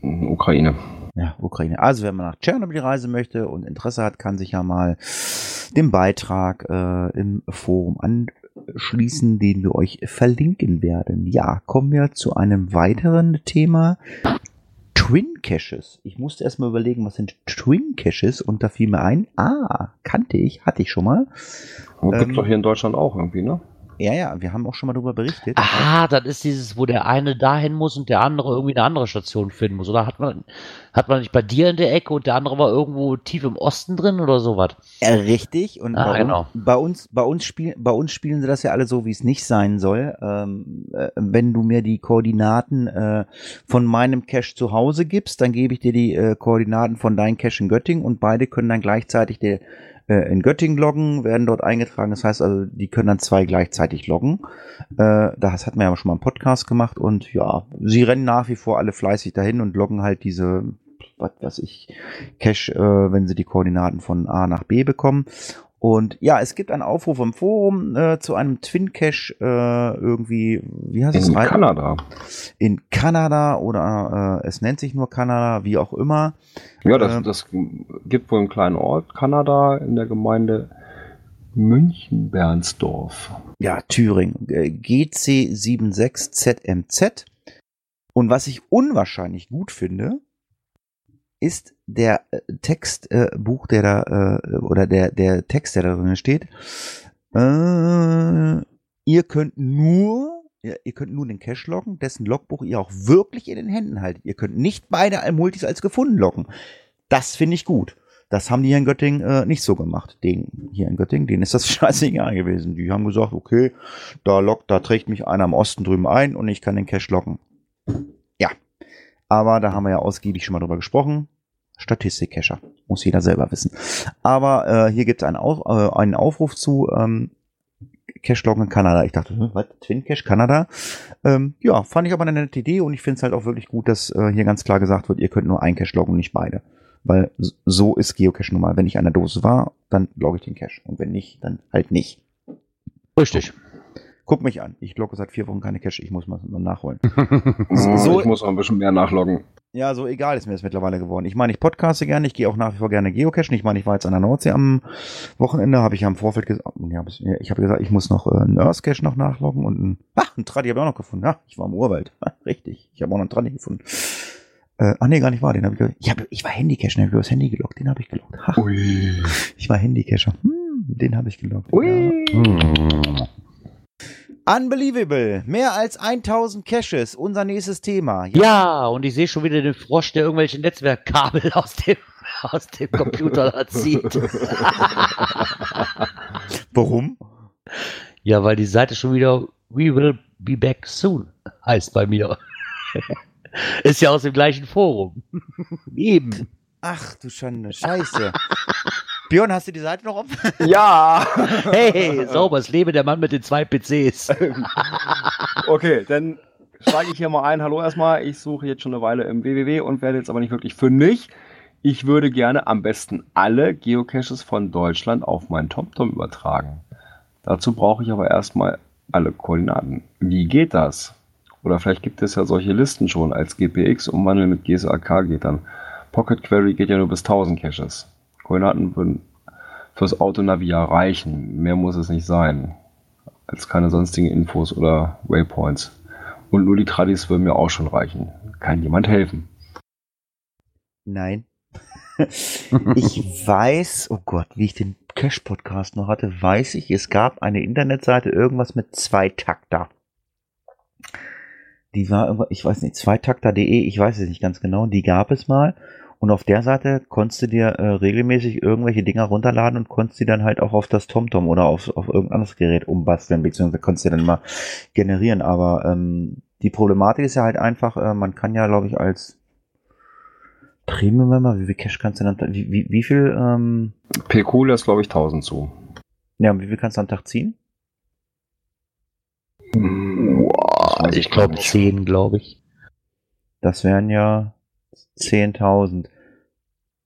Ukraine. Ja, Ukraine. Also wenn man nach Tschernobyl reisen möchte und Interesse hat, kann sich ja mal dem Beitrag äh, im Forum anschließen, den wir euch verlinken werden. Ja, kommen wir zu einem weiteren Thema. Twin Caches. Ich musste erstmal überlegen, was sind Twin Caches und da fiel mir ein, ah, kannte ich, hatte ich schon mal. Und Ähm, gibt's doch hier in Deutschland auch irgendwie, ne? Ja, ja, wir haben auch schon mal darüber berichtet. Ah, das ist dieses, wo der eine dahin muss und der andere irgendwie eine andere Station finden muss. Oder hat man, hat man nicht bei dir in der Ecke und der andere war irgendwo tief im Osten drin oder sowas? Ja, richtig. Und Ah, bei, genau. uns, bei uns, bei uns spielen, bei uns spielen sie das ja alle so, wie es nicht sein soll. Ähm, äh, wenn du mir die Koordinaten äh, von meinem Cache zu Hause gibst, dann gebe ich dir die äh, Koordinaten von deinem Cache in Göttingen und beide können dann gleichzeitig der, äh, in Göttingen loggen, werden dort eingetragen. Das heißt also, die können dann zwei gleichzeitig loggen. Äh, das hat man ja schon mal im Podcast gemacht und ja, sie rennen nach wie vor alle fleißig dahin und loggen halt diese, was weiß ich, Cache, äh, wenn sie die Koordinaten von A nach B bekommen. Und ja, es gibt einen Aufruf im Forum äh, zu einem Twin Cache äh, irgendwie, wie heißt es? In Kanada. In Kanada oder äh, es nennt sich nur Kanada, wie auch immer. Ja, das, Ähm. das gibt wohl einen kleinen Ort, Kanada, in der Gemeinde München-Bernsdorf. Ja, Thüringen. Äh, GC76ZMZ. Und was ich unwahrscheinlich gut finde, ist der äh, Textbuch, äh, Buch, der da, äh, oder der, der Text, der da drin steht. Äh, ihr könnt nur, ja, ihr könnt nur den Cache loggen, dessen Logbuch ihr auch wirklich in den Händen haltet. Ihr könnt nicht beide Multis als gefunden loggen. Das finde ich gut. Das haben die hier in Göttingen äh, nicht so gemacht. Den hier in Göttingen, denen ist das scheißegal gewesen. Die haben gesagt, okay, da lockt, da trägt mich einer im Osten drüben ein und ich kann den Cache locken. Aber da haben wir ja ausgiebig schon mal drüber gesprochen. Statistik-Cacher. Muss jeder selber wissen. Aber äh, hier gibt es einen, Auf, äh, einen Aufruf zu ähm, Cache-Loggen in Kanada. Ich dachte, hm, was? Twin Cache Kanada? Ähm, ja, fand ich aber eine nette Idee und ich finde es halt auch wirklich gut, dass äh, hier ganz klar gesagt wird, ihr könnt nur ein Cache loggen, nicht beide. Weil so ist Geocache nun mal. Wenn ich an der Dose war, dann logge ich den Cache. Und wenn nicht, dann halt nicht. Richtig. Guck mich an. Ich logge seit vier Wochen keine Cache. Ich muss mal nachholen. So, ich muss noch ein bisschen mehr nachloggen. Ja, so egal ist mir das mittlerweile geworden. Ich meine, ich podcaste gerne, ich gehe auch nach wie vor gerne geocachen. Ich meine, ich war jetzt an der Nordsee am Wochenende, habe ich ja im Vorfeld gesagt, ja, ja, ich habe gesagt, ich muss noch äh, einen Earth Cache noch nachloggen und ein, ach, einen Tradi habe ich auch noch gefunden. Ja, ich war im Urwald. Ah, richtig, ich habe auch noch einen Tradi gefunden. Äh, ach nee, gar nicht wahr, den habe ich, ich, hab, ich war Handycacher, habe ich übers Handy geloggt, den habe ich geloggt. Ha, Ui. ich war Handycacher, hm, den habe ich geloggt. Ja. Ui. Hm. Unbelievable, mehr als 1000 Caches, unser nächstes Thema. Ja, und ich sehe schon wieder den Frosch, der irgendwelche Netzwerkkabel aus dem, aus dem Computer zieht. Warum? ja, weil die Seite schon wieder We will be back soon heißt bei mir. Ist ja aus dem gleichen Forum. Eben. Ach du Schande, scheiße. Björn, hast du die Seite noch offen? Ja. Hey, sauber, es lebe der Mann mit den zwei PCs. Okay, dann steige ich hier mal ein. Hallo erstmal. Ich suche jetzt schon eine Weile im www und werde jetzt aber nicht wirklich fündig. Ich würde gerne am besten alle Geocaches von Deutschland auf meinen TomTom übertragen. Dazu brauche ich aber erstmal alle Koordinaten. Wie geht das? Oder vielleicht gibt es ja solche Listen schon als GPX umwandeln mit GSAK geht dann. Pocket Query geht ja nur bis 1000 Caches. Koordinaten würden fürs Autonavi reichen. Mehr muss es nicht sein als keine sonstigen Infos oder Waypoints. Und nur die Tradis würden mir auch schon reichen. Kann jemand helfen? Nein. ich weiß, oh Gott, wie ich den Cash-Podcast noch hatte, weiß ich, es gab eine Internetseite, irgendwas mit Zweitakter. Die war, ich weiß nicht, zweitakter.de, ich weiß es nicht ganz genau, die gab es mal. Und auf der Seite konntest du dir äh, regelmäßig irgendwelche Dinger runterladen und konntest die dann halt auch auf das TomTom oder auf, auf irgendein anderes Gerät umbasteln, beziehungsweise konntest du dann mal generieren. Aber ähm, die Problematik ist ja halt einfach, äh, man kann ja, glaube ich, als Premium-Member, wie viel Cash kannst du dann, wie, wie, wie viel, ähm, PQ lässt, glaube ich, 1000 zu. ja, wie viel kannst du am Tag ziehen? Wow, Ich glaube 10, glaube ich. Das wären ja 10.000. Und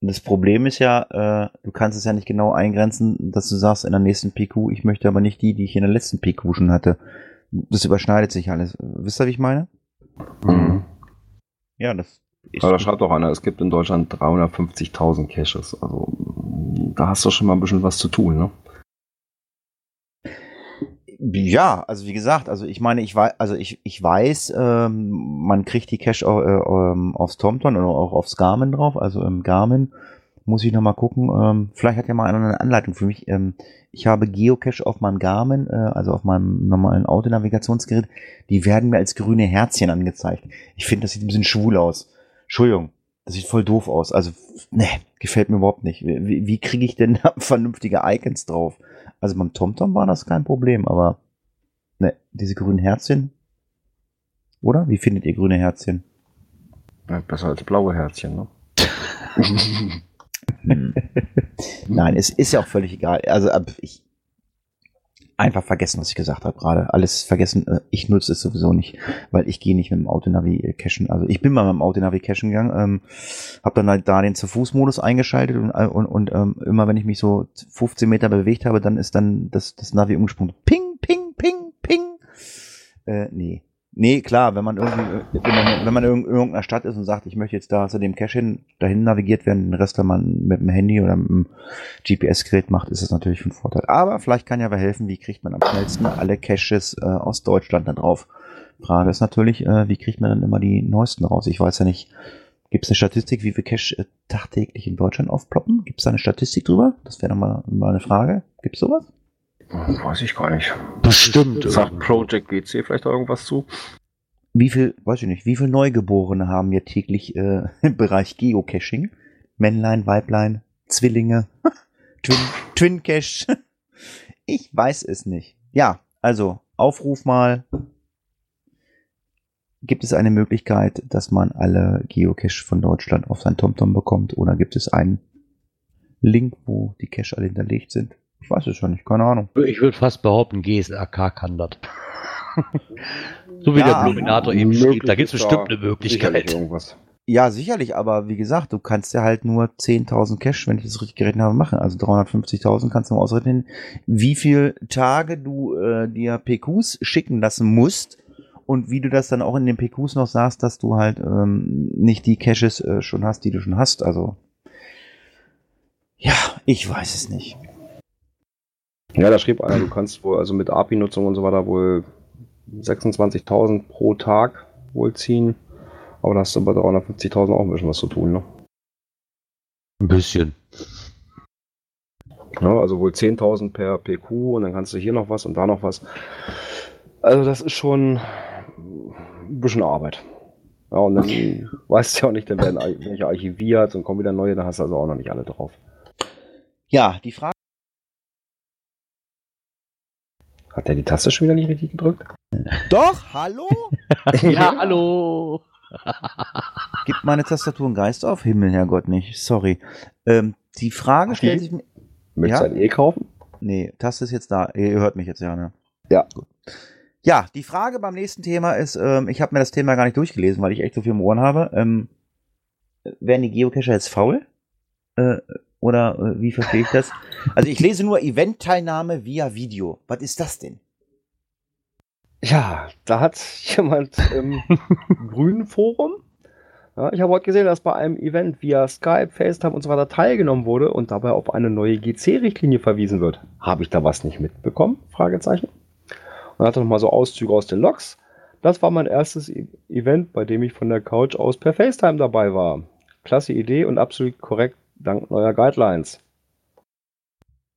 Das Problem ist ja, äh, du kannst es ja nicht genau eingrenzen, dass du sagst in der nächsten PQ, ich möchte aber nicht die, die ich in der letzten PQ schon hatte. Das überschneidet sich alles. Wisst ihr, wie ich meine? Mhm. Ja, das ist. Aber da schreibt auch einer, es gibt in Deutschland 350.000 Caches. Also da hast du schon mal ein bisschen was zu tun, ne? Ja, also wie gesagt, also ich meine, ich weiß, also ich, ich weiß, ähm, man kriegt die Cache äh, ähm, aufs TomTom oder auch aufs Garmin drauf. Also im Garmin muss ich noch mal gucken. Ähm, vielleicht hat ja mal einer eine Anleitung für mich. Ähm, ich habe Geocache auf meinem Garmin, äh, also auf meinem normalen Autonavigationsgerät. Die werden mir als grüne Herzchen angezeigt. Ich finde, das sieht ein bisschen schwul aus. Entschuldigung, das sieht voll doof aus. Also, ne, gefällt mir überhaupt nicht. Wie, wie kriege ich denn da vernünftige Icons drauf? Also beim TomTom war das kein Problem, aber ne, diese grünen Herzchen. Oder? Wie findet ihr grüne Herzchen? Ja, besser als blaue Herzchen, ne? Hm. Nein, es ist ja auch völlig egal. Also ab- ich einfach vergessen, was ich gesagt habe gerade. Alles vergessen. Äh, Ich nutze es sowieso nicht, weil ich gehe nicht mit dem Autonavi äh, cachen. Also ich bin mal mit dem Autonavi cachen gegangen, ähm, habe dann halt da den zu Fuß-Modus eingeschaltet und, äh, und, und ähm, immer wenn ich mich so 15 Meter bewegt habe, dann ist dann das, das Navi umgesprungen. Ping, ping, ping, ping. Äh, nee. Nee, klar, wenn man irgendwie, wenn man, wenn man in irgendeiner Stadt ist und sagt, ich möchte jetzt da zu dem Cache hin, dahin navigiert werden, den Rest, wenn man mit dem Handy oder mit dem GPS-Gerät macht, ist das natürlich von Vorteil. Aber vielleicht kann ja wer helfen, wie kriegt man am schnellsten alle Caches äh, aus Deutschland da drauf? Frage ist natürlich, äh, wie kriegt man dann immer die neuesten raus? Ich weiß ja nicht, gibt es eine Statistik, wie viele Cache äh, tagtäglich in Deutschland aufploppen? Gibt es da eine Statistik drüber? Das wäre nochmal mal eine Frage. Gibt es sowas? Weiß ich gar nicht. Bestimmt. Sagt Project GC vielleicht irgendwas zu? Wie viel, weiß ich nicht, wie viel Neugeborene haben wir täglich äh, im Bereich Geocaching? Männlein, Weiblein, Zwillinge, Twin, Twin Cache. Ich weiß es nicht. Ja, also Aufruf mal. gibt es eine Möglichkeit, dass man alle Geocache von Deutschland auf sein TomTom bekommt? Oder gibt es einen Link, wo die Cache alle hinterlegt sind? Ich weiß es schon nicht, keine Ahnung. Ich würde fast behaupten, GSAK kann das. so wie Ja, der Bluminator eben schrieb, da gibt es bestimmt eine Möglichkeit. Ja, sicherlich, aber wie gesagt, du kannst ja halt nur 10.000 Cache, wenn ich das richtig gerechnet habe, machen. Also 350.000 kannst du mal ausrechnen, wie viel Tage du äh, dir PQs schicken lassen musst und wie du das dann auch in den PQs noch sagst, dass du halt ähm, nicht die Caches äh, schon hast, die du schon hast. Also ja, ich weiß es nicht. Ja, da schrieb einer, du kannst wohl also mit API-Nutzung und so weiter wohl 26.000 pro Tag wohl ziehen. Aber da hast du bei 350.000 auch ein bisschen was zu tun, ne? Ein bisschen. Ja, also wohl 10.000 per PQ und dann kannst du hier noch was und da noch was. Also das ist schon ein bisschen Arbeit. Ja, und dann weißt du ja auch nicht, dann werden welche archiviert und kommen wieder neue, da hast du also auch noch nicht alle drauf. Ja, die Frage. Hat der die Taste schon wieder nicht richtig gedrückt? Doch, hallo? Ja, hallo. Gibt meine Tastatur einen Geist auf? Himmel, Herrgott, nicht. Sorry. Ähm, die Frage stellt sich mir. Möchtest Ja? du ein E kaufen? Nee, Taste ist jetzt da. Ihr hört mich jetzt ja, ne? Ja. Gut. Ja, die Frage beim nächsten Thema ist, ähm, ich habe mir das Thema gar nicht durchgelesen, weil ich echt so viel im Ohren habe. Ähm, werden die Geocacher jetzt faul? Äh, oder äh, wie verstehe ich das? Also ich lese nur Event-Teilnahme via Video. Was ist das denn? Ja, da hat jemand im grünen Forum, ja, ich habe heute gesehen, dass bei einem Event via Skype, FaceTime und so weiter teilgenommen wurde und dabei auf eine neue GC-Richtlinie verwiesen wird. Habe ich da was nicht mitbekommen? Fragezeichen. Und hatte nochmal so Auszüge aus den Logs. Das war mein erstes E- Event, bei dem ich von der Couch aus per FaceTime dabei war. Klasse Idee und absolut korrekt dank neuer Guidelines.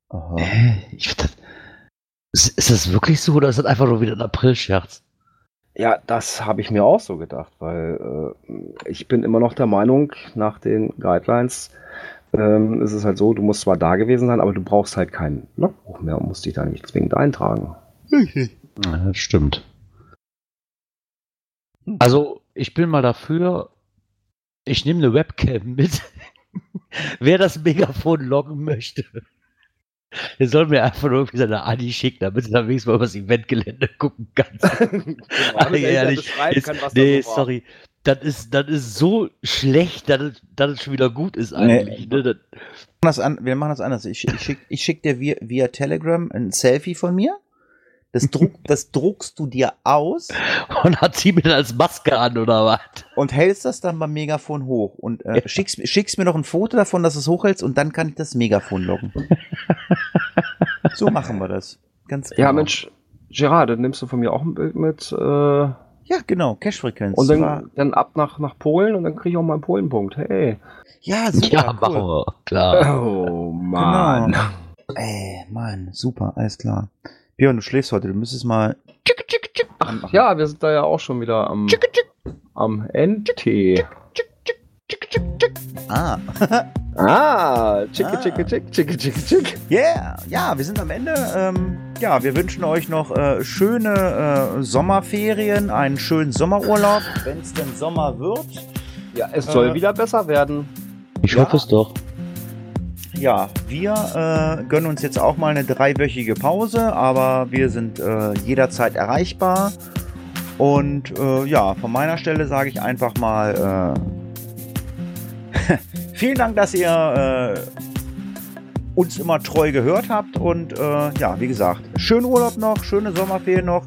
Aha. Hä? Ich, das, ist, ist das wirklich so oder ist das einfach nur wieder ein April-Scherz? Ja, das habe ich mir auch so gedacht, weil äh, ich bin immer noch der Meinung, nach den Guidelines ähm, ist es halt so, du musst zwar da gewesen sein, aber du brauchst halt kein Logbuch mehr und musst dich da nicht zwingend eintragen. Ja, das stimmt. Also, ich bin mal dafür, ich nehme eine Webcam mit. Wer das Megafon loggen möchte, der soll mir einfach nur irgendwie seine Adi schicken, damit er dann wenigstens mal über das Eventgelände gucken kann. Genau, Ja, ehrlich, ist, nee, sorry. Das ist, das ist so schlecht, dass es, dass es schon wieder gut ist eigentlich. Ne? Das, das an, wir machen das anders. Ich, ich schicke ich schick dir via, via Telegram ein Selfie von mir. Das, druck, das druckst du dir aus und hat sie mir dann als Maske an oder was? und hältst das dann beim Megafon hoch. Und äh, schickst, schickst mir noch ein Foto davon, dass du es hochhältst und dann kann ich das Megafon loggen. so machen wir das. Ganz Ja, genau. Mensch, Gerard, dann nimmst du von mir auch ein Bild mit äh, und Ja, genau. Cache-Frequenz. dann, War- dann ab nach, nach Polen und dann kriege ich auch mal einen Polenpunkt. Hey. ja, super. Ja, cool. machen wir, klar. Oh Genau. Ey, Mann, super, alles klar. Björn, du schläfst heute, du müsstest mal. Ach, ja, wir sind da ja auch schon wieder am, am NT. Ah, Ah, chicke, Ah. chicke, chick, chicke, chicke, chick. yeah, ja, wir sind am Ende. Ähm, ja, wir wünschen euch noch äh, schöne äh, Sommerferien, einen schönen Sommerurlaub, wenn es denn Sommer wird. Ja, es soll Äh, wieder besser werden. Ich Ja. hoffe es doch. Ja, wir äh, gönnen uns jetzt auch mal eine dreiwöchige Pause, aber wir sind äh, jederzeit erreichbar. Und äh, ja, von meiner Stelle sage ich einfach mal äh, vielen Dank, dass ihr äh, uns immer treu gehört habt. Und ja, wie gesagt, schönen Urlaub noch, schöne Sommerferien noch.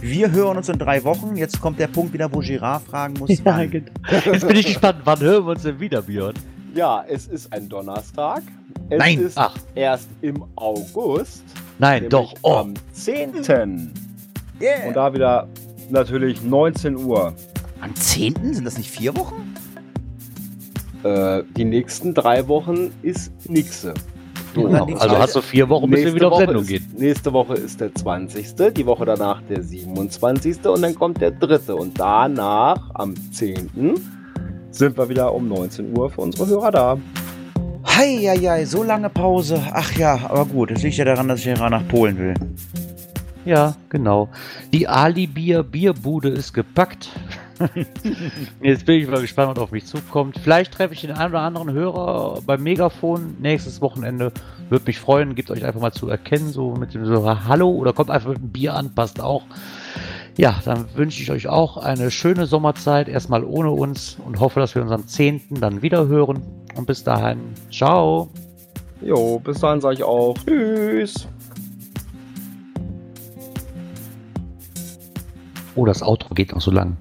Wir hören uns in drei Wochen. Jetzt kommt der Punkt wieder, wo Girard fragen muss. wann. genau. Jetzt bin ich gespannt, wann hören wir uns denn wieder, Björn? Ja, es ist ein Donnerstag. Es Nein. ist Ach. erst im August. Nein, doch. Oh, Am 10. Yeah. Und da wieder natürlich 19 Uhr. Am 10. sind das nicht vier Wochen? Äh, die nächsten drei Wochen ist nixe. So, Und dann die also hast du vier Wochen, bis wir nächste wieder auf Woche Sendung ist, gehen. Nächste Woche ist der 20. Die Woche danach der 27. Und dann kommt der 3. Und danach, am 10. sind wir wieder um 19 Uhr für unsere Hörer da. Heieiei, so lange Pause. Ach ja, aber gut, es liegt ja daran, dass ich ja nach Polen will. Ja, genau. Die Ali-Bier-Bierbude ist gepackt. Jetzt bin ich mal gespannt, was auf mich zukommt. Vielleicht treffe ich den einen oder anderen Hörer beim Megafon nächstes Wochenende. Würde mich freuen, gebt euch einfach mal zu erkennen, so mit dem so Hallo oder kommt einfach mit einem Bier an, passt auch. Ja, dann wünsche ich euch auch eine schöne Sommerzeit, erstmal ohne uns und hoffe, dass wir uns am 10. dann wieder hören. Und bis dahin, ciao. Jo, bis dahin sage ich auch Tschüss. Oh, das Outro geht noch so lang.